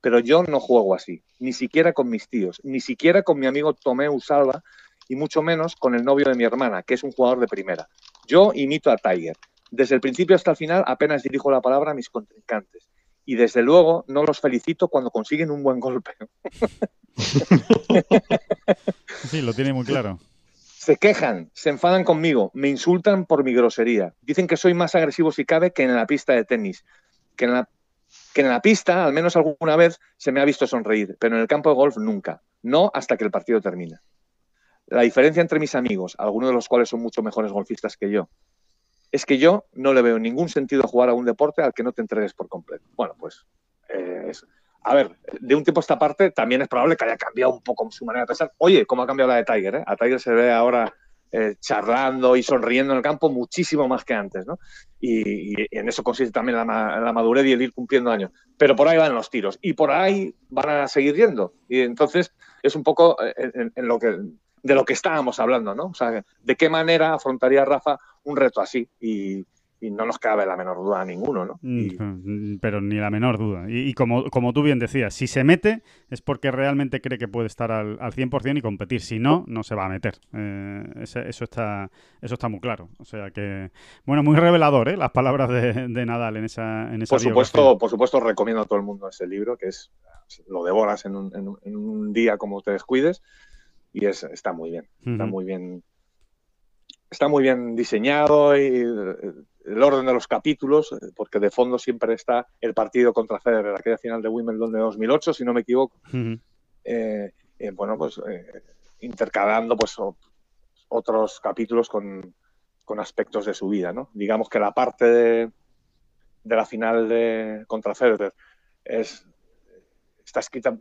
Pero yo no juego así, ni siquiera con mis tíos, ni siquiera con mi amigo Tomeu Salva y mucho menos con el novio de mi hermana, que es un jugador de primera. Yo imito a Tiger. Desde el principio hasta el final apenas dirijo la palabra a mis contrincantes. Y desde luego no los felicito cuando consiguen un buen golpe. <laughs> Sí, lo tiene muy claro. Se quejan, se enfadan conmigo, me insultan por mi grosería. Dicen que soy más agresivo si cabe que en la pista de tenis. Que en la, que en la pista, al menos alguna vez, se me ha visto sonreír, pero en el campo de golf nunca. No hasta que el partido termina. La diferencia entre mis amigos, algunos de los cuales son mucho mejores golfistas que yo, es que yo no le veo ningún sentido jugar a un deporte al que no te entregues por completo. Bueno, pues eh, a ver, de un tiempo a esta parte también es probable que haya cambiado un poco su manera de pensar. Oye, ¿cómo ha cambiado la de Tiger? Eh? A Tiger se ve ahora eh, charlando y sonriendo en el campo muchísimo más que antes, ¿no? Y, en eso consiste también la, madurez y el ir cumpliendo años. Pero por ahí van los tiros y por ahí van a seguir yendo. Y entonces es un poco eh, en, lo que de lo que estábamos hablando, ¿no? O sea, de qué manera afrontaría Rafa un reto así y, y no nos cabe la menor duda a ninguno, ¿no? Mm, pero ni la menor duda. Y, como, como, tú bien decías, si se mete es porque realmente cree que puede estar al, al 100% y competir. Si no, no se va a meter. Eh, eso, está, eso está muy claro. O sea que, bueno, muy revelador, ¿eh? Las palabras de, Nadal en esa, en esa por supuesto, por supuesto, recomiendo a todo el mundo ese libro, que es lo devoras en un, en un, día como te descuides y es, está muy bien. Está muy bien está muy bien diseñado y el orden de los capítulos, eh, porque de fondo siempre está el partido contra Federer, aquella final de Wimbledon de 2008, si no me equivoco. Eh, eh, bueno, pues intercalando pues otros capítulos con, aspectos de su vida, ¿no? Digamos que la parte de, la final de contra Federer es, está escrita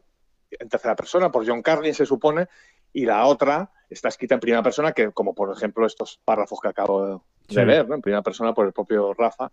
en tercera persona por John Carlin, se supone, y la otra está escrita en primera persona, que como por ejemplo estos párrafos que acabo de leer, en primera persona por el propio Rafa.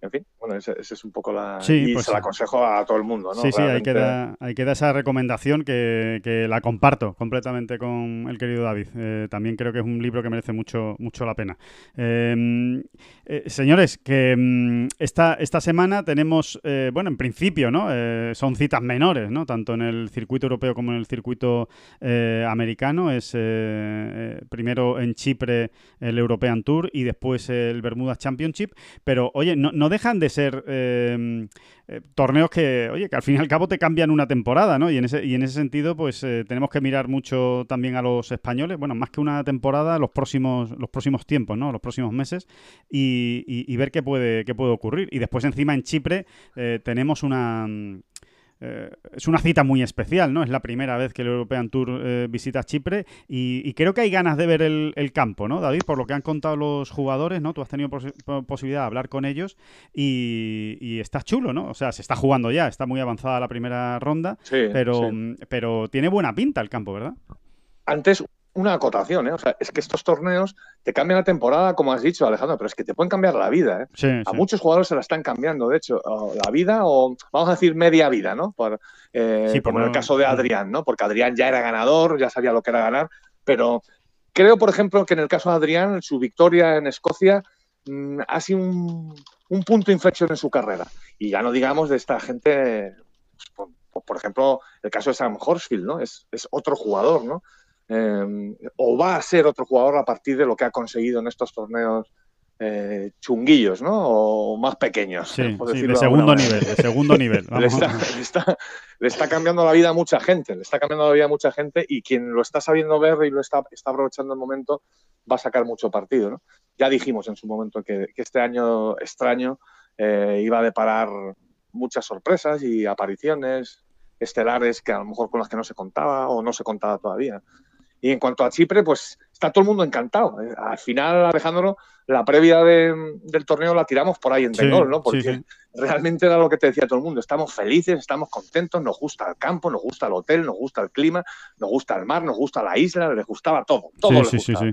En fin, bueno, esa es un poco la... y pues se la aconsejo a todo el mundo, ¿no? Sí, sí, hay que, dar, hay que dar esa recomendación que, la comparto completamente con el querido David. Eh, también creo que es un libro que merece mucho, mucho la pena. Em, eh, señores, que mm, esta, esta semana tenemos, eh, bueno, en principio, ¿no? son citas menores, ¿no? Tanto en el circuito europeo como en el circuito americano. Es primero en Chipre el European Tour y después el Bermudas Championship. Pero, oye, no, no dejan de ser em, eh, torneos que, oye, que al fin y al cabo te cambian una temporada, ¿no? Y en ese, y en ese sentido, pues eh, tenemos que mirar mucho también a los españoles, bueno, más que una temporada, los próximos, los próximos tiempos, ¿no? Los próximos meses y, ver qué puede, qué puede ocurrir. Y después encima en Chipre eh, tenemos una eh, es una cita muy especial, ¿no? Es la primera vez que el European Tour eh, visita Chipre y, creo que hay ganas de ver el, campo, ¿no, David? Por lo que han contado los jugadores, ¿no? Tú has tenido posibilidad de hablar con ellos y, está chulo, ¿no? O sea, se está jugando ya, está muy avanzada la primera ronda, pero, pero tiene buena pinta el campo, ¿verdad? Antes una acotación, ¿eh? O sea, es que estos torneos te cambian la temporada, como has dicho, Alejandro, pero es que te pueden cambiar la vida, ¿eh? a muchos jugadores se la están cambiando, de hecho, la vida o, vamos a decir, media vida, ¿no? Por, eh, como en el caso de Adrián, ¿no? Porque Adrián ya era ganador, ya sabía lo que era ganar, pero creo, por ejemplo, que en el caso de Adrián, su victoria en Escocia mm, ha sido un, punto de inflexión en su carrera. Y ya no digamos de esta gente, pues, por, ejemplo, el caso de Sam Horsfield, ¿no? Es, es otro jugador, ¿no? Em, o va a ser otro jugador a partir de lo que ha conseguido en estos torneos eh, chunguillos, ¿no? O más pequeños. Sí, de segundo nivel, de segundo nivel. <laughs> le, está, cambiando la vida a mucha gente, le está cambiando la vida a mucha gente y quien lo está sabiendo ver y lo está, está aprovechando el momento va a sacar mucho partido, ¿no? Ya dijimos en su momento que, este año extraño eh, iba a deparar muchas sorpresas y apariciones estelares que a lo mejor con las que no se contaba o no se contaba todavía. Y en cuanto a Chipre, pues está todo el mundo encantado. Eh, al final, Alejandro, la previa del torneo la tiramos por ahí en Tengol, ¿no? Porque realmente era lo que te decía todo el mundo. Estamos felices, estamos contentos, nos gusta el campo, nos gusta el hotel, nos gusta el clima, nos gusta el mar, nos gusta la isla, les gustaba todo. Todo les gustaba.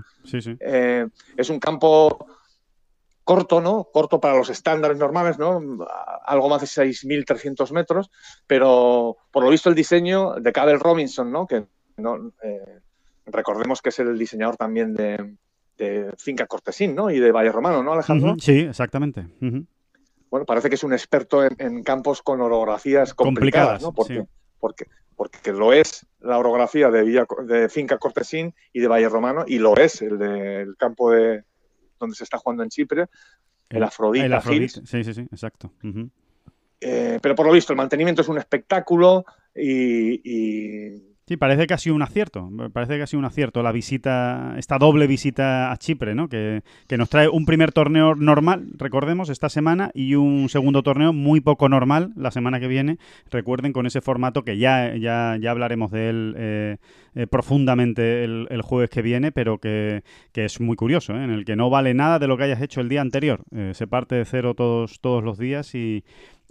Eh, es un campo corto, ¿no? Corto para los estándares normales, ¿no? Algo más de 6.300 metros, pero por lo visto el diseño de Cabell Robinson, ¿no? Que no, eh, recordemos que es el diseñador también de, Finca Cortesín, ¿no? Y de Valle Romano, ¿no, Alejandro? sí, exactamente. Bueno, parece que es un experto en, campos con orografías complicadas, ¿no? Porque, porque, porque lo es la orografía de, de Finca Cortesín y de Valle Romano, y lo es el del campo de donde se está jugando en Chipre, el, Afrodita. El sí, sí, sí, exacto. Eh, pero por lo visto, el mantenimiento es un espectáculo y Sí, parece que ha sido un acierto. Parece que ha sido un acierto la visita, esta doble visita a Chipre, ¿no? Que, nos trae un primer torneo normal, recordemos, esta semana, y un segundo torneo muy poco normal la semana que viene. Recuerden con ese formato que ya, ya, ya hablaremos de él eh, eh, profundamente el, jueves que viene, pero que, es muy curioso, ¿eh? en el que no vale nada de lo que hayas hecho el día anterior. se parte de cero todos, todos los días y,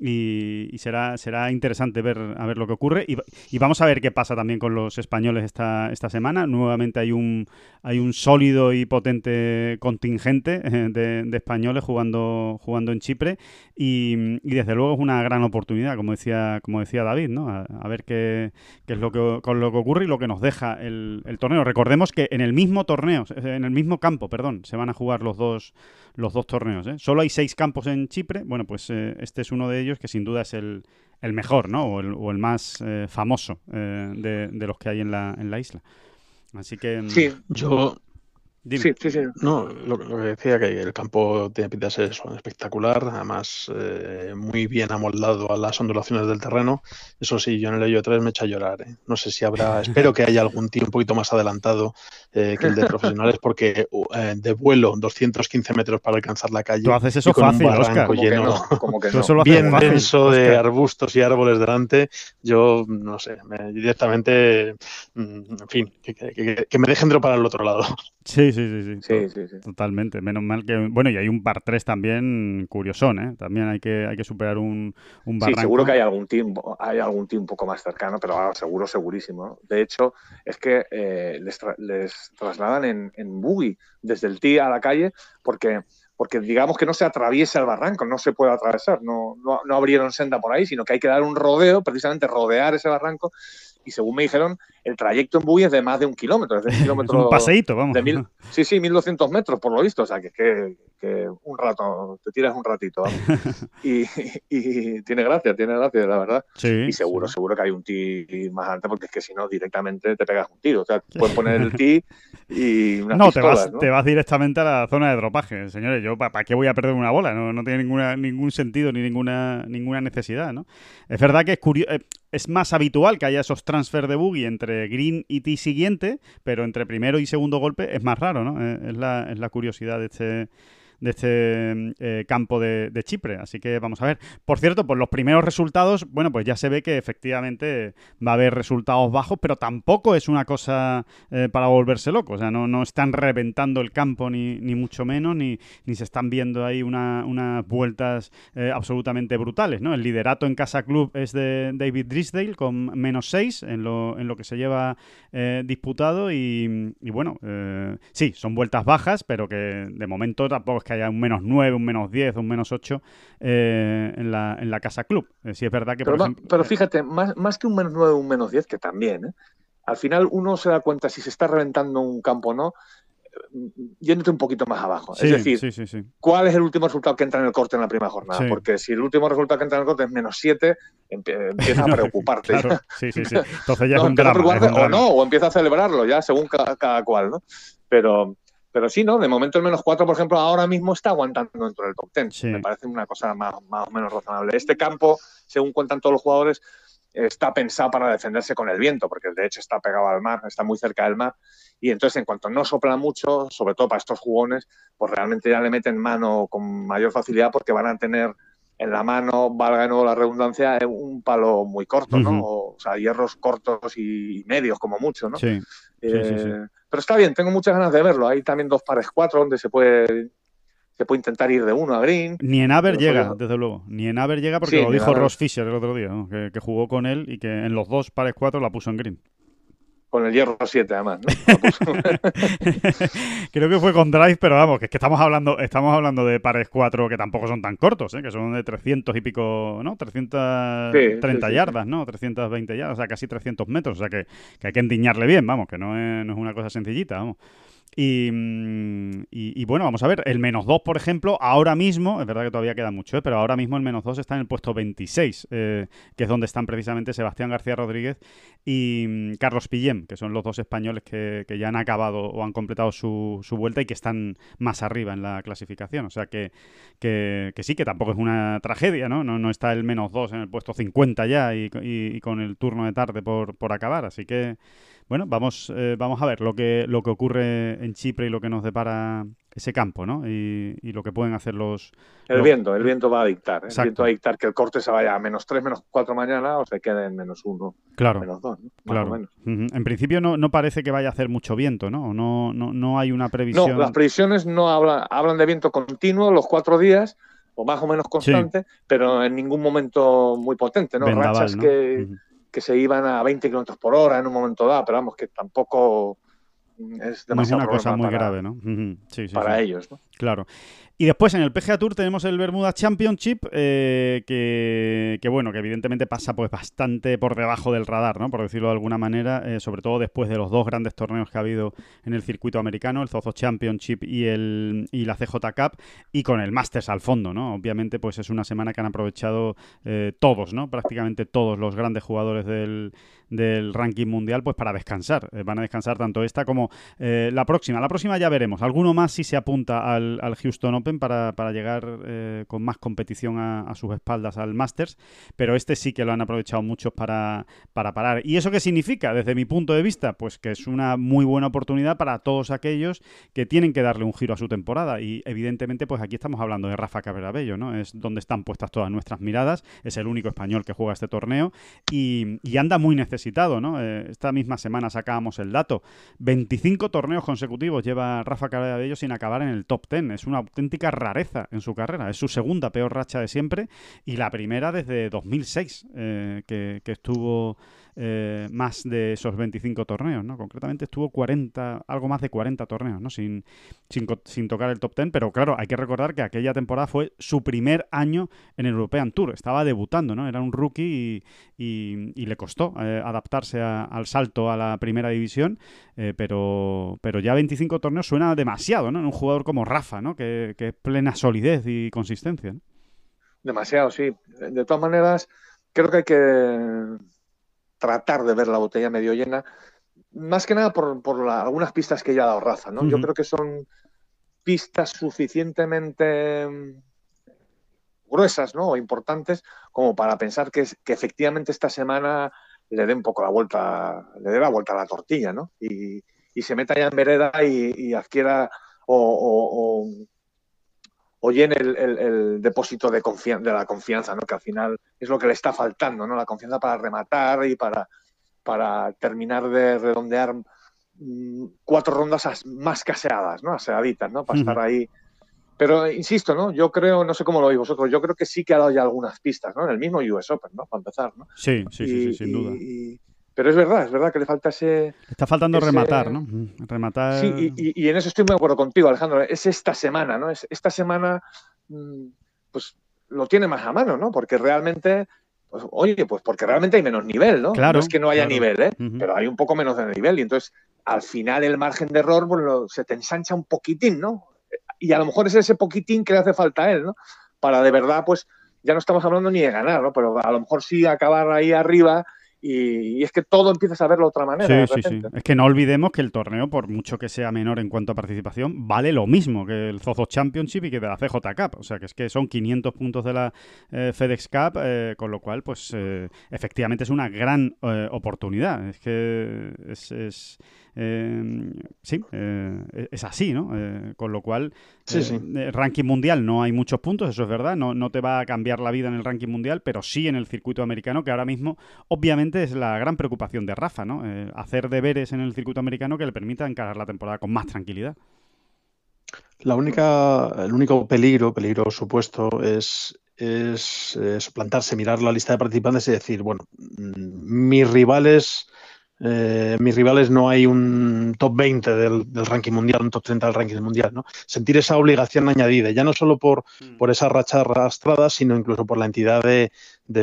y, será, será interesante ver a ver lo que ocurre y, vamos a ver qué pasa también con los españoles esta, esta semana. Nuevamente hay un, hay un sólido y potente contingente eh, de, españoles jugando, jugando en Chipre y, desde luego es una gran oportunidad, como decía, como decía David, ¿no? a, ver qué, qué, es lo que, con lo que ocurre y lo que nos deja el, el torneo. Recordemos que en el mismo torneo, en el mismo campo, perdón, se van a jugar los dos los dos torneos. ¿eh? Solo hay seis campos en Chipre. Bueno, pues eh, este es uno de ellos que sin duda es el, el mejor, ¿no? O el, o el más eh, famoso eh, de, de, los que hay en la, en la isla. Así que. Mm, sí, yo, Dime. Sí, sí, sí. No, lo, lo, que decía que el campo tiene pinta de ser eso, espectacular, además eh, muy bien amoldado a las ondulaciones del terreno. Eso sí, yo en el hoyo 3 me echa a llorar. ¿eh? No sé si habrá, <laughs> espero que haya algún tío un poquito más adelantado eh, que el de profesionales, porque de vuelo 215 metros para alcanzar la calle. Tú haces eso fácil, Oscar. Lleno, como que no, como que no. bien denso Oscar. de arbustos y árboles delante. Yo no sé, me, directamente, mm, en fin, que, que, que me dejen dropar al otro lado. Sí, sí, sí, sí. sí, sí, sí. Totalmente. Menos mal que. Bueno, y hay un par 3 también curiosón, ¿eh? También hay que, hay que superar un, un barranco. Sí, seguro que hay algún team, hay algún team un poco más cercano, pero ah, seguro, segurísimo. De hecho, es que eh, les, tra les, trasladan en, en buggy desde el tee a la calle porque porque digamos que no se atraviesa el barranco, no se puede atravesar, no, no, no, abrieron senda por ahí, sino que hay que dar un rodeo, precisamente rodear ese barranco y según me dijeron, el trayecto en buggy es de más de un kilómetro. Es de un kilómetro <laughs> es un paseíto, vamos. De mil, <laughs> sí, sí, 1200 metros por lo visto. O sea, que, que, que un rato, te tiras un ratito. y, <laughs> y, y, tiene gracia, tiene gracia, la verdad. Sí, y seguro, sí. seguro que hay un tee más alto, porque es que si no, directamente te pegas un tiro. O sea, puedes poner el tee y unas no, pistolas, te vas, ¿no? te vas directamente a la zona de dropaje. Señores, yo, ¿para pa qué voy a perder una bola? No, no tiene ninguna, ningún sentido ni ninguna, ninguna necesidad, ¿no? Es verdad que es curioso. Eh, es más habitual que haya esos transfer de buggy entre green y tee siguiente, pero entre primero y segundo golpe es más raro, ¿no? Es la, es la curiosidad de este de este eh, campo de, Chipre. Así que vamos a ver. Por cierto, por los primeros resultados, bueno, pues ya se ve que efectivamente va a haber resultados bajos, pero tampoco es una cosa eh, para volverse loco. O sea, no, no están reventando el campo ni, ni mucho menos, ni, ni, se están viendo ahí unas una vueltas eh, absolutamente brutales, ¿no? El liderato en Casa Club es de David Drisdale con menos 6 en lo, en lo que se lleva disputado y, y bueno, sí, son vueltas bajas, pero que de momento tampoco es que haya un menos 9, un menos 10, un menos 8 eh, en, la, en la casa club. Eh, si es verdad que, pero, por ejemplo, pero fíjate, más, más que un menos 9 o un menos 10, que también, ¿eh? al final uno se da cuenta si se está reventando un campo o no, yéndote un poquito más abajo. Sí, es decir, sí, sí, sí. ¿cuál es el último resultado que entra en el corte en la primera jornada? Porque si el último resultado que entra en el corte es menos 7, <laughs> empieza a preocuparte. claro, sí, sí, sí. Entonces ya no, es, un drama, es un drama. O no, o empieza a celebrarlo ya según cada, cada cual, ¿no? Pero, pero sí, ¿no? De momento el menos 4, por ejemplo, ahora mismo está aguantando dentro del top 10. Sí. Me parece una cosa más, más o menos razonable. Este campo, según cuentan todos los jugadores, está pensado para defenderse con el viento, porque de hecho está pegado al mar, está muy cerca del mar, y entonces en cuanto no sopla mucho, sobre todo para estos jugones, pues realmente ya le meten mano con mayor facilidad porque van a tener en la mano, valga de nuevo la redundancia, un palo muy corto, ¿no? Uh -huh. o, sea, hierros cortos y medios como mucho, ¿no? Sí. Eh, sí, sí, sí. Pero está bien, tengo muchas ganas de verlo. Hay también dos pares cuatro donde se puede se puede intentar ir de uno a green. Ni en Aver llega, desde luego. Ni en Aver llega porque sí, lo dijo Ross Fisher el otro día, ¿no? que, que, jugó con él y que en los dos pares cuatro la puso en green. Con el hierro 7, además, ¿no? <laughs> <laughs> Creo que fue con Drive, pero vamos, que es que estamos hablando, estamos hablando de pares 4 que tampoco son tan cortos, ¿eh? que son de 300 y pico, ¿no? 330 sí, sí, yardas, ¿no? 320 yardas, o sea, casi 300 metros, o sea, que, que hay que endiñarle bien, vamos, que no es, no es una cosa sencillita, vamos. Y, y, bueno, vamos a ver, el menos 2, por ejemplo, ahora mismo, es verdad que todavía queda mucho, ¿eh? pero ahora mismo el menos 2 está en el puesto 26, eh, que es donde están precisamente Sebastián García Rodríguez y mm, Carlos Pillem, que son los dos españoles que, que ya han acabado o han completado su, su, vuelta y que están más arriba en la clasificación. O sea que, que, que sí, que tampoco es una tragedia, ¿no? No, no está el menos 2 en el puesto 50 ya y, y, con el turno de tarde por acabar. Así que bueno, vamos, eh, vamos a ver lo que, lo que ocurre en Chipre y lo que nos depara ese campo, ¿no? Y, y lo que pueden hacer los... El los... viento, el viento va a dictar. ¿eh? El viento va a dictar que el corte se vaya a menos 3, menos 4 mañana o se quede en menos 1, claro, menos 2, ¿no? claro. Menos. Uh -huh. En principio no, no parece que vaya a hacer mucho viento, ¿no? No, no, no hay una previsión... No, las previsiones no hablan, hablan de viento continuo los cuatro días, o más o menos constante, pero en ningún momento muy potente, ¿no? Rachas que, que, se iban a 20 kilómetros por hora en un momento dado, pero vamos, que tampoco es demasiado. una cosa muy grave, ¿no? Sí, sí, para ellos, ¿no? Claro. Y después en el PGA Tour tenemos el Bermuda Championship, eh, que, bueno, que evidentemente pasa pues bastante por debajo del radar, ¿no? Por decirlo de alguna manera, eh, sobre todo después de los dos grandes torneos que ha habido en el circuito americano, el Zozo Championship y el y la CJ Cup, y con el Masters al fondo, ¿no? Obviamente, pues es una semana que han aprovechado eh, todos, ¿no? Prácticamente todos los grandes jugadores del, del ranking mundial, pues para descansar. van a descansar tanto esta como la próxima. La próxima ya veremos. Alguno más si se apunta al, Houston Open para, para llegar eh, con más competición a, sus espaldas al Masters, pero este sí que lo han aprovechado muchos para, para parar. ¿Y eso qué significa? Desde mi punto de vista, pues que es una muy buena oportunidad para todos aquellos que tienen que darle un giro a su temporada. Y evidentemente, pues aquí estamos hablando de Rafa Cabrera Bello, ¿no? Es donde están puestas todas nuestras miradas. Es el único español que juega este torneo y, anda muy necesitado, ¿no? Eh, esta misma semana sacábamos el dato. 25 torneos consecutivos lleva Rafa Cabrera Bello sin acabar en el top 10. Es una auténtica rareza en su carrera. Es su segunda peor racha de siempre y la primera desde 2006, eh, que, estuvo eh, más de esos 25 torneos, ¿no? Concretamente estuvo 40, algo más de 40 torneos, ¿no? Sin, sin, tocar el top 10, pero claro, hay que recordar que aquella temporada fue su primer año en el European Tour. Estaba debutando, ¿no? Era un rookie y, le costó eh, adaptarse al salto a la primera división, pero, pero ya 25 torneos suena demasiado, ¿no? En un jugador como Rafa, ¿no? Que, que plena solidez y consistencia. Demasiado, sí. De todas maneras, creo que hay que tratar de ver la botella medio llena, más que nada por, algunas pistas que ya ha dado Rafa, ¿no? Yo creo que son pistas suficientemente mm, gruesas, ¿no? O importantes como para pensar que, que efectivamente esta semana le dé un poco la vuelta, le dé la vuelta a la tortilla, ¿no? Y, se meta ya en vereda y, adquiera o, o llene el, depósito de, de la confianza, ¿no? que al final es lo que le está faltando, ¿no? la confianza para rematar y para, para terminar de redondear mm, cuatro rondas más caseadas, ¿no? aseaditas, ¿no? para estar ahí. Pero insisto, ¿no? Yo creo, no sé cómo lo veis vosotros, yo creo que sí que ha dado ya algunas pistas, ¿no? En el mismo US Open, ¿no? Para empezar, ¿no? Sí, sí, sí, sin duda. Pero es verdad, es verdad que le falta ese... Está faltando rematar, ¿no? Rematar... Sí, y, en eso estoy muy de acuerdo contigo, Alejandro. Es esta semana, ¿no? Es esta semana, mm, pues lo tiene más a mano, ¿no? Porque realmente, pues, oye, pues porque realmente hay menos nivel, ¿no? Claro. No es que no haya nivel, ¿eh? Pero hay un poco menos de nivel y entonces al final el margen de error pues, se te ensancha un poquitín, ¿no? Y a lo mejor es ese poquitín que le hace falta a él, ¿no? Para de verdad, pues ya no estamos hablando ni de ganar, ¿no? Pero a lo mejor sí acabar ahí arriba y, es que todo empiezas a verlo de otra manera. Sí, sí, sí. Es que no olvidemos que el torneo, por mucho que sea menor en cuanto a participación, vale lo mismo que el Zozo Championship y que de la CJ Cup. O sea, que es que son 500 puntos de la eh, FedEx Cup, eh, con lo cual, pues eh, efectivamente es una gran oportunidad. Es que es eh, sí, eh, es así, ¿no? Eh, con lo cual, sí, sí. ranking mundial no hay muchos puntos, eso es verdad, no, no te va a cambiar la vida en el ranking mundial, pero sí en el circuito americano, que ahora mismo obviamente es la gran preocupación de Rafa, ¿no? hacer deberes en el circuito americano que le permita encarar la temporada con más tranquilidad. La única, el único peligro, peligro supuesto, es, es, plantarse, mirar la lista de participantes y decir, bueno, mm, mis rivales eh, mis rivales no hay un top 20 del, ranking mundial, un top 30 del ranking mundial, ¿no? Sentir esa obligación añadida, ya no solo por, mm. por esa racha arrastrada, sino incluso por la entidad de,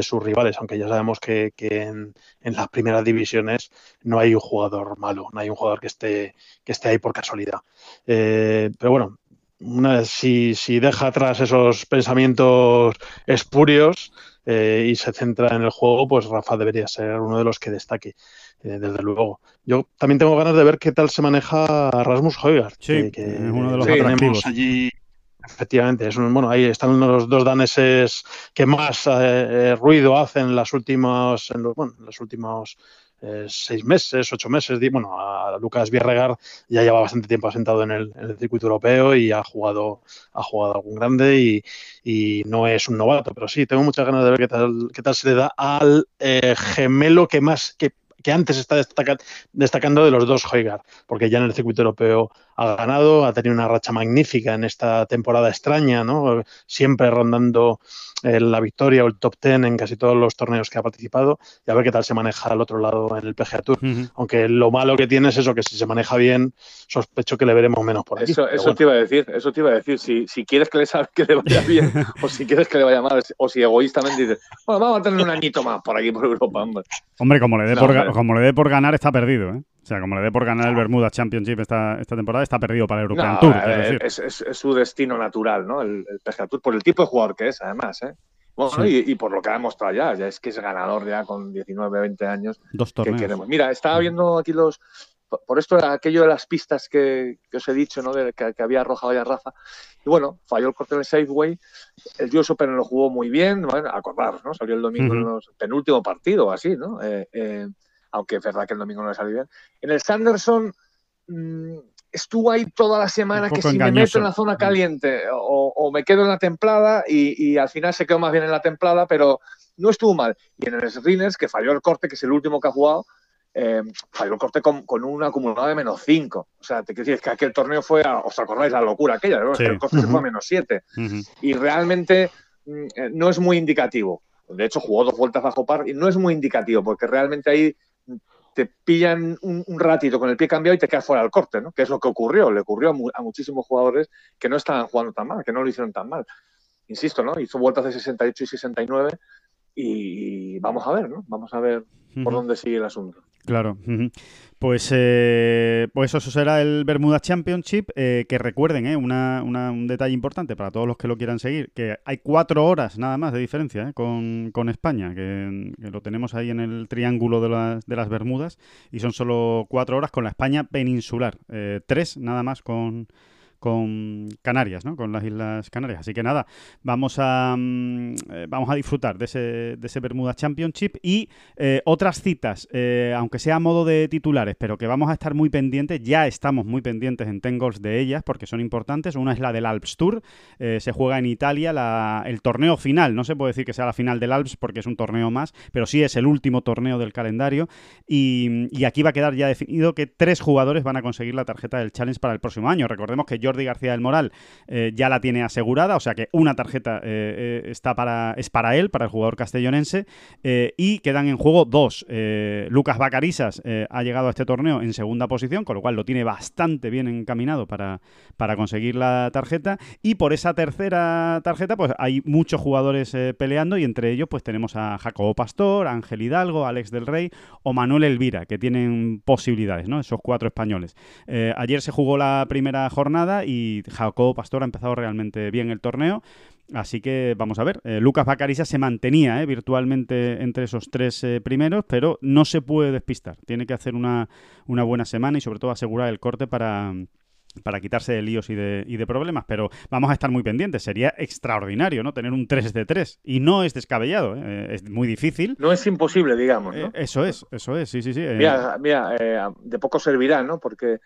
sus rivales, aunque ya sabemos que, en, las primeras divisiones no hay un jugador malo, no hay un jugador que esté, que esté ahí por casualidad. Eh, pero bueno, una, si, si deja atrás esos pensamientos espurios eh, y se centra en el juego, pues Rafa debería ser uno de los que destaque. Eh, desde luego. Yo también tengo ganas de ver qué tal se maneja Rasmus Højgaard. Sí, que, es uno de los atractivos. allí. Efectivamente, es un, bueno, ahí están los dos daneses que más eh, eh, ruido hacen las últimas, en los, bueno, los últimos seis meses, ocho meses. Bueno, a Lucas Bierregar ya lleva bastante tiempo asentado en el, en el, circuito europeo y ha jugado, ha jugado algún grande y, y, no es un novato, pero sí, tengo muchas ganas de ver qué tal, qué tal se le da al gemelo que más, que que antes está destacando de los dos Hoygaard, porque ya en el circuito europeo ha ganado, ha tenido una racha magnífica en esta temporada extraña, ¿no? Siempre rondando la victoria o el top ten en casi todos los torneos que ha participado y a ver qué tal se maneja al otro lado en el PGA Tour. Aunque lo malo que tiene es eso, que si se maneja bien, sospecho que le veremos menos por aquí. Eso, eso te iba a decir, eso te iba a decir. Si, si quieres que le, que le vaya bien <laughs> o si quieres que le vaya mal, o si egoístamente dices, bueno, vamos a tener un añito más por aquí, por Europa, hombre. Hombre, como le dé, por, como le dé por ganar, está perdido, ¿eh? O sea, como le dé por ganar el Bermuda Championship esta, esta temporada, está perdido para el European Tour. Es, es, es, su destino natural, ¿no? El, el PGA Tour, por el tipo de jugador que es, además, ¿eh? Bueno, y, por lo que ha demostrado ya, ya es que es ganador ya con 19, 20 años. Dos torneos. Mira, estaba viendo aquí los. Por esto, aquello de las pistas que, os he dicho, ¿no? De que, había arrojado ya Rafa. Y bueno, falló el corte del Safeway. El US Open lo jugó muy bien. Bueno, acordaros, ¿no? Salió el domingo en los penúltimo partido, así, ¿no? Eh, eh, aunque es verdad que el domingo no le salió bien. En el Sanderson. Estuvo ahí toda la semana que si me meto en la zona caliente o, me quedo en la templada y, al final se quedó más bien en la templada, pero no estuvo mal. Y en el Riners, que falló el corte, que es el último que ha jugado, eh, falló el corte con, un acumulado de menos 5. O sea, te quiero decir, que aquel torneo fue, os acordáis, la locura aquella, el corte se fue a menos 7. Y realmente mm, eh, no es muy indicativo. De hecho, jugó dos vueltas bajo par y no es muy indicativo, porque realmente ahí te pillan un, ratito con el pie cambiado y te quedas fuera del corte, ¿no? Que es lo que ocurrió, le ocurrió a, muchísimos jugadores que no estaban jugando tan mal, que no lo hicieron tan mal. Insisto, ¿no? Hizo vueltas de 68 y 69 y vamos a ver, ¿no? Vamos a ver por dónde sigue el asunto. Claro. Pues, eh, pues eso será el Bermuda Championship, eh, que recuerden, eh, un detalle importante para todos los que lo quieran seguir, que hay cuatro horas nada más de diferencia eh, con, con, España, que, lo tenemos ahí en el triángulo de las, de las Bermudas, y son solo cuatro horas con la España peninsular, tres nada más con, con Canarias, ¿no? Con las Islas Canarias. Así que nada, vamos a, mm, eh, vamos a disfrutar de ese, de ese Bermuda Championship y eh, otras citas, eh, aunque sea a modo de titulares, pero que vamos a estar muy pendientes, ya estamos muy pendientes en Tengols de ellas porque son importantes. Una es la del Alps Tour, se juega en Italia la, el torneo final, no se puede decir que sea la final del Alps porque es un torneo más, pero sí es el último torneo del calendario y, y aquí va a quedar ya definido que tres jugadores van a conseguir la tarjeta del Challenge para el próximo año. Recordemos que yo Jordi García del Moral eh, ya la tiene asegurada, o sea que una tarjeta eh, eh, está para, es para él, para el jugador castellonense, y quedan en juego dos. Lucas Bacarisas ha llegado a este torneo en segunda posición, con lo cual lo tiene bastante bien encaminado para, para conseguir la tarjeta, y por esa tercera tarjeta pues hay muchos jugadores peleando y entre ellos pues tenemos a Jacobo Pastor, Ángel Hidalgo, Alex del Rey o Manuel Elvira, que tienen posibilidades, ¿no? Esos cuatro españoles. ayer se jugó la primera jornada y Jacobo Pastor ha empezado realmente bien el torneo. Así que vamos a ver. Eh, Lucas Bacarisa se mantenía eh, virtualmente entre esos tres eh, primeros, pero no se puede despistar. Tiene que hacer una, una buena semana y sobre todo asegurar el corte para, para quitarse de líos y de, y de, problemas, pero vamos a estar muy pendientes. Sería extraordinario, ¿no? Tener un 3 de 3. Y no es descabellado, es muy difícil. No es imposible, digamos, ¿no? eso es, eso es, sí, sí, sí. Mira, mira de poco servirá, ¿no? Porque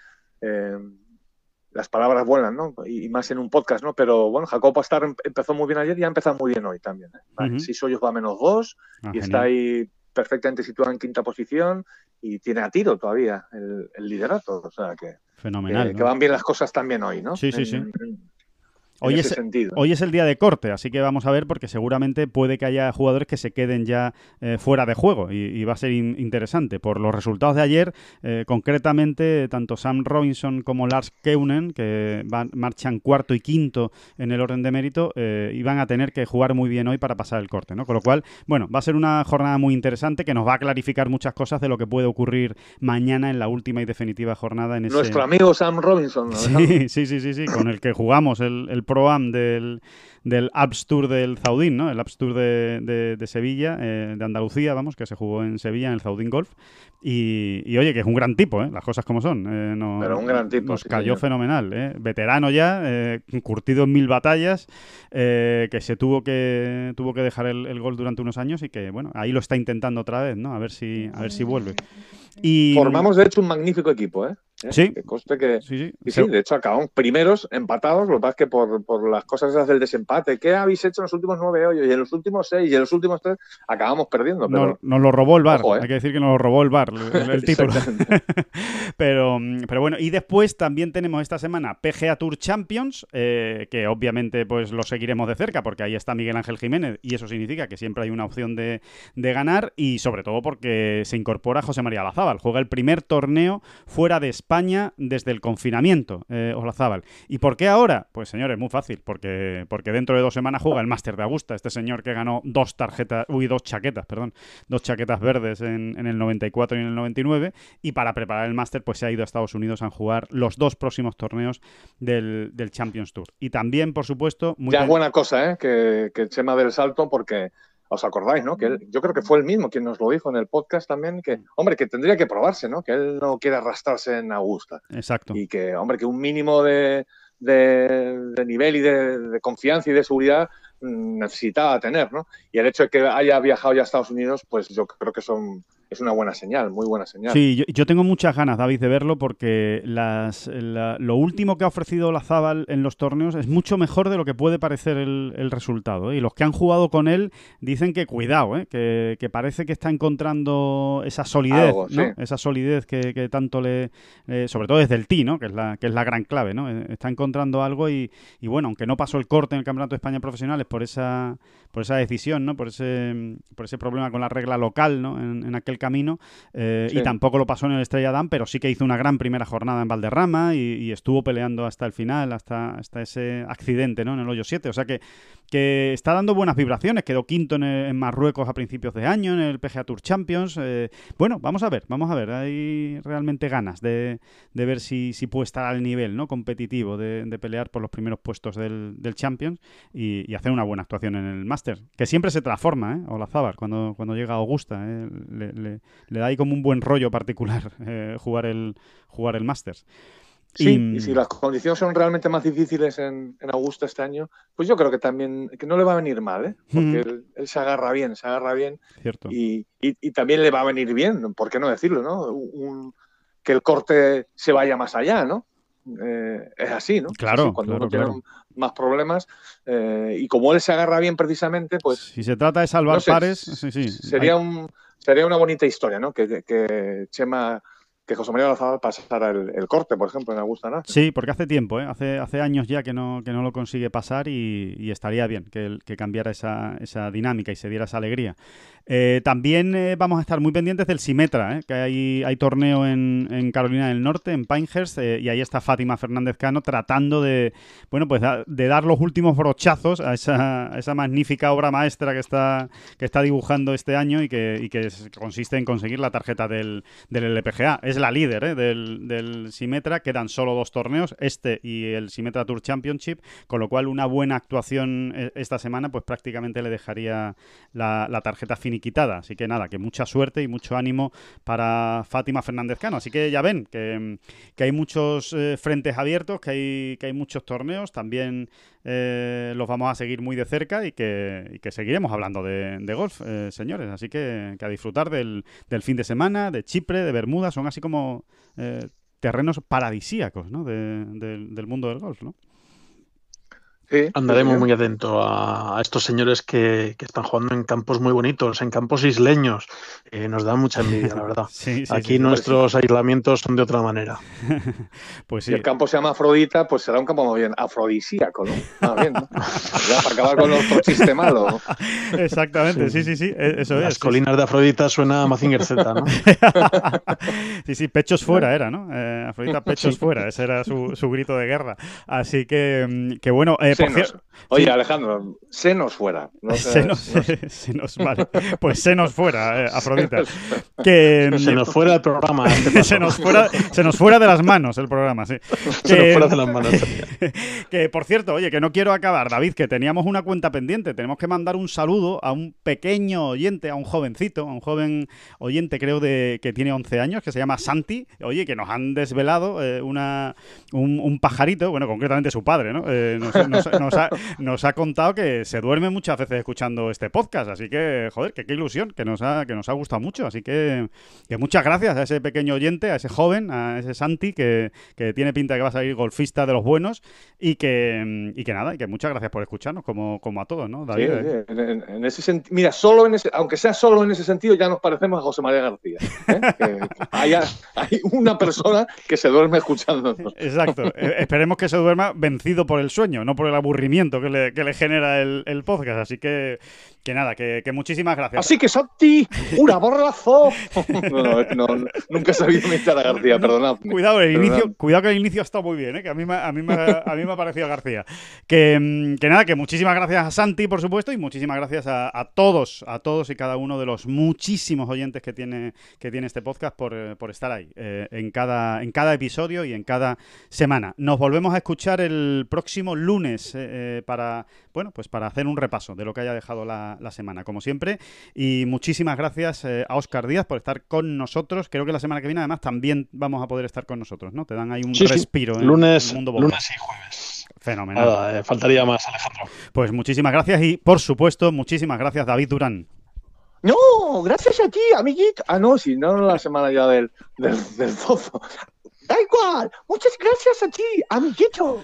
las palabras vuelan, ¿no? Y, más en un podcast, ¿no? Pero bueno, Jacob Pastar em, empezó muy bien ayer y ha empezado muy bien hoy también. ¿eh? Si Soyos va a menos dos ah, y está ahí perfectamente situado en quinta posición y tiene a tiro todavía el, liderato. O sea que, Fenomenal, que, van bien las cosas también hoy, ¿no? Sí, sí, sí. Hoy es, hoy es, el día de corte, así que vamos a ver porque seguramente puede que haya jugadores que se queden ya eh, fuera de juego y, va a ser interesante. Por los resultados de ayer, eh, concretamente, tanto Sam Robinson como Lars Keunen, que van, marchan cuarto y quinto en el orden de mérito, eh, iban a tener que jugar muy bien hoy para pasar el corte. ¿no? Con lo cual, bueno, va a ser una jornada muy interesante que nos va a clarificar muchas cosas de lo que puede ocurrir mañana en la última y definitiva jornada en ese... Nuestro amigo Sam Robinson. ¿no? Sí, sí, sí, sí, con el que jugamos el, el Pro-Am del, del Alps Tour del Zaudín, ¿no? El Alps Tour de, de, Sevilla, eh, de Andalucía, vamos, que se jugó en Sevilla, en el Zaudín Golf. Y, oye, que es un gran tipo, ¿eh? Las cosas como son. Eh, Pero un gran tipo. Nos cayó fenomenal, ¿eh? Veterano ya, eh, curtido en mil batallas, que se tuvo que tuvo que dejar el, el gol durante unos años y que, bueno, ahí lo está intentando otra vez, ¿no? A ver si, a ver si vuelve. Y... Formamos, de hecho, un magnífico equipo, ¿eh? ¿Eh? Sí. Que conste que. Sí, sí. Y sí, de hecho acabamos primeros empatados, lo que pasa es que por, por las cosas esas del desempate, ¿qué habéis hecho en los últimos nueve hoyos? Y en los últimos seis, y en los últimos tres, acabamos perdiendo. Pero Nos, nos lo robó el bar. Ojo, ¿eh? Hay que decir que nos lo robó el bar, el, el <laughs> título. <laughs> Pero, pero bueno, y después también tenemos esta semana PGA Tour Champions, eh, que obviamente pues lo seguiremos de cerca porque ahí está Miguel Ángel Jiménez y eso significa que siempre hay una opción de, de ganar y sobre todo porque se incorpora José María Olazábal. Juega el primer torneo fuera de España desde el confinamiento, eh, Olazábal. ¿Y por qué ahora? Pues señores, muy fácil, porque, porque dentro de dos semanas juega el Máster de Augusta, este señor que ganó dos tarjetas, uy, dos chaquetas, perdón, dos chaquetas verdes en, en el 94 y en el 99 y para preparar el Máster pues se ha ido a Estados Unidos a jugar los dos próximos torneos del, del Champions Tour. Y también, por supuesto, muy ya es buena cosa, ¿eh? Que, que Chema del Salto, porque os acordáis, ¿no? Que él- yo creo que fue el mismo quien nos lo dijo en el podcast también, que, hombre, que tendría que probarse, ¿no? Que él no quiere arrastrarse en Augusta. Exacto. Y que, hombre, que un mínimo de, de- de nivel y de, de confianza y de seguridad mm, necesitaba tener, ¿no? Y el hecho de que haya viajado ya a Estados Unidos, pues yo creo que son, es una buena señal, muy buena señal. Sí, yo, yo tengo muchas ganas, David, de verlo porque las, la- lo último que ha ofrecido la Zabal en los torneos es mucho mejor de lo que puede parecer el, el resultado. ¿eh? Y los que han jugado con él dicen que cuidado, ¿eh? que, que parece que está encontrando esa solidez, Algo, ¿no? sí. esa solidez que, que tanto le, eh, sobre todo desde el tee, ¿no? que es la que es la gran clave, ¿no? Está encontrando algo y, y bueno, aunque no pasó el corte en el Campeonato de España profesional es por esa por esa decisión, ¿no? Por ese por ese problema con la regla local, ¿no? En, en aquel camino eh, Sí. y tampoco lo pasó en el Estrella Damm, pero sí que hizo una gran primera jornada en Valderrama y, y estuvo peleando hasta el final, hasta, hasta ese accidente ¿no? en el hoyo 7. O sea que, que está dando buenas vibraciones. Quedó quinto en, el- en Marruecos a principios de año, en el PGA Tour Champions. Eh, bueno, vamos a ver, vamos a ver. Hay realmente ganas de, de ver si, si puede estar al nivel ¿no? competitivo de, de pelear por los primeros puestos del, del Champions y, y hacer una buena actuación en el Master. Que siempre se transforma, ¿eh? Olazábal, cuando, cuando llega Augusta. ¿eh? Le, le- le da ahí como un buen rollo particular <laughs> eh, jugar el jugar el Masters. Sí, Y- y si las condiciones son realmente más difíciles en, en Augusta este año, pues yo creo que también que no le va a venir mal, ¿eh? Porque Mm. él, él se agarra bien, se agarra bien Cierto. y, y- y también le va a venir bien, ¿por qué no decirlo, no? Un- que el corte se vaya más allá, ¿no? Eh, es así, ¿no? Claro, cuando claro, uno tiene más problemas eh, y como él se agarra bien precisamente, pues si se trata de salvar no sé, pares, sí, sí. sería Hay- un sería una bonita historia, ¿no? Que, Chema, que José María Lazabal pasara el, el corte, por ejemplo, en Augusta, ¿no? Sí, porque hace tiempo, ¿eh? hace, años ya que no, que no lo consigue pasar y, estaría bien que, que cambiara esa, esa dinámica y se diera esa alegría. Eh, también eh, vamos a estar muy pendientes del Simetra, que hay, hay torneo en, Carolina del Norte, en Pinehurst, eh, y ahí está Fátima Fernández Cano tratando de, bueno, pues de dar los últimos brochazos a esa, esa magnífica obra maestra que está, que está dibujando este año y que, que consiste en conseguir la tarjeta del, del LPGA. La líder ¿eh? del, Simetra, quedan solo dos torneos, este y el Simetra Tour Championship, con lo cual una buena actuación eh, esta semana pues prácticamente le dejaría la, tarjeta finiquitada. Así que nada, que mucha suerte y mucho ánimo para Fátima Fernández Cano. Así que ya ven que, hay muchos eh, frentes abiertos, que hay, que hay muchos torneos, también los vamos a seguir muy de cerca y que, seguiremos hablando de, golf, señores. Así que, que a disfrutar del, del fin de semana, de Chipre, de Bermuda, son así como eh, terrenos paradisíacos ¿no? de- del- mundo del golf, ¿no? Sí, Andaremos sí, muy atento a, a estos señores que, que están jugando en campos muy bonitos, en campos isleños. Eh, nos da mucha envidia, la verdad. <laughs> Sí, sí, Aquí sí. nuestros aislamientos son de otra manera. <laughs> Pues Si el campo se llama Afrodita, pues será un campo más bien afrodisíaco, ¿no? Más bien, ¿no? <laughs> Ya para acabar con otro chiste malo. ¿no? Exactamente, sí, sí, sí, e- eso Las es. sí, colinas de Afrodita suena a Mazinger Z, ¿no? Sí, sí, pechos fuera era, ¿no? Eh, Afrodita, pechos fuera, ese era su, su grito de guerra. Así que, mm, que bueno, eh, Senos. Oye, sí. Alejandro, senos fuera. No se, nos, no- <laughs> se nos- vale. Pues se nos fuera, eh, <laughs> Afrodita. Que <laughs> Se nos fuera el programa. este paso. se nos fuera, se nos fuera de las manos el programa, sí. Se nos Que- fuera de las manos. que por cierto, oye, que no quiero acabar, David, que teníamos una cuenta pendiente. Tenemos que mandar un saludo a un pequeño oyente, a un jovencito, a un joven oyente, creo de que tiene 11 años, que se llama Santi. Oye, que nos han desvelado eh, una, un, un pajarito, bueno, concretamente su padre, ¿no? Eh, nos, nos- nos, ha, contado que se duerme muchas veces escuchando este podcast. Así que, joder, que qué ilusión, que nos ha, que nos ha gustado mucho. Así que, que muchas gracias a ese pequeño oyente, a ese joven, a ese Santi, que, tiene pinta que va a salir golfista de los buenos. Y que, y que nada, y que muchas gracias por escucharnos, como, como a todos, ¿no, David? Sí, en, ese Mira, solo en ese, aunque sea solo en ese sentido, ya nos parecemos a José María García. ¿eh? <laughs> hay, hay una persona que se duerme escuchando. Exacto. Eh, esperemos que se duerma vencido por el sueño, no por el aburrimiento que le, que le genera el, el, podcast. Así que, que nada, que, que, muchísimas gracias. Así que, Santi, un abrazo. <laughs> no, no, nunca he sabido imitar a García, perdonadme. Cuidado, el inicio, cuidado que el inicio está muy bien, ¿eh? que a mí, a, mí me, a mí me ha parecido García. Que, mm, que, nada, que muchísimas gracias a Santi, por supuesto, y muchísimas gracias a, a, todos, a todos y cada uno de los muchísimos oyentes que tiene, que tiene este podcast por, eh, por estar ahí eh, en, cada, en cada episodio y en cada semana. Nos volvemos a escuchar el próximo lunes eh, para, bueno, pues para hacer un repaso de lo que haya dejado la, semana, como siempre. Y muchísimas gracias a Oscar Díaz por estar con nosotros. Creo que la semana que viene, además, también vamos a poder estar con nosotros, ¿no? Te dan ahí un respiro. En lunes, el mundo lunes y jueves. Fenomenal. faltaría más, Alejandro. Pues muchísimas gracias y, por supuesto, muchísimas gracias, David Durán. No, gracias a ti, amiguito. Ah, no, si no, la semana ya del, del, del <laughs> pozo. Da igual. Muchas gracias a ti, amiguito.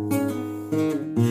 Música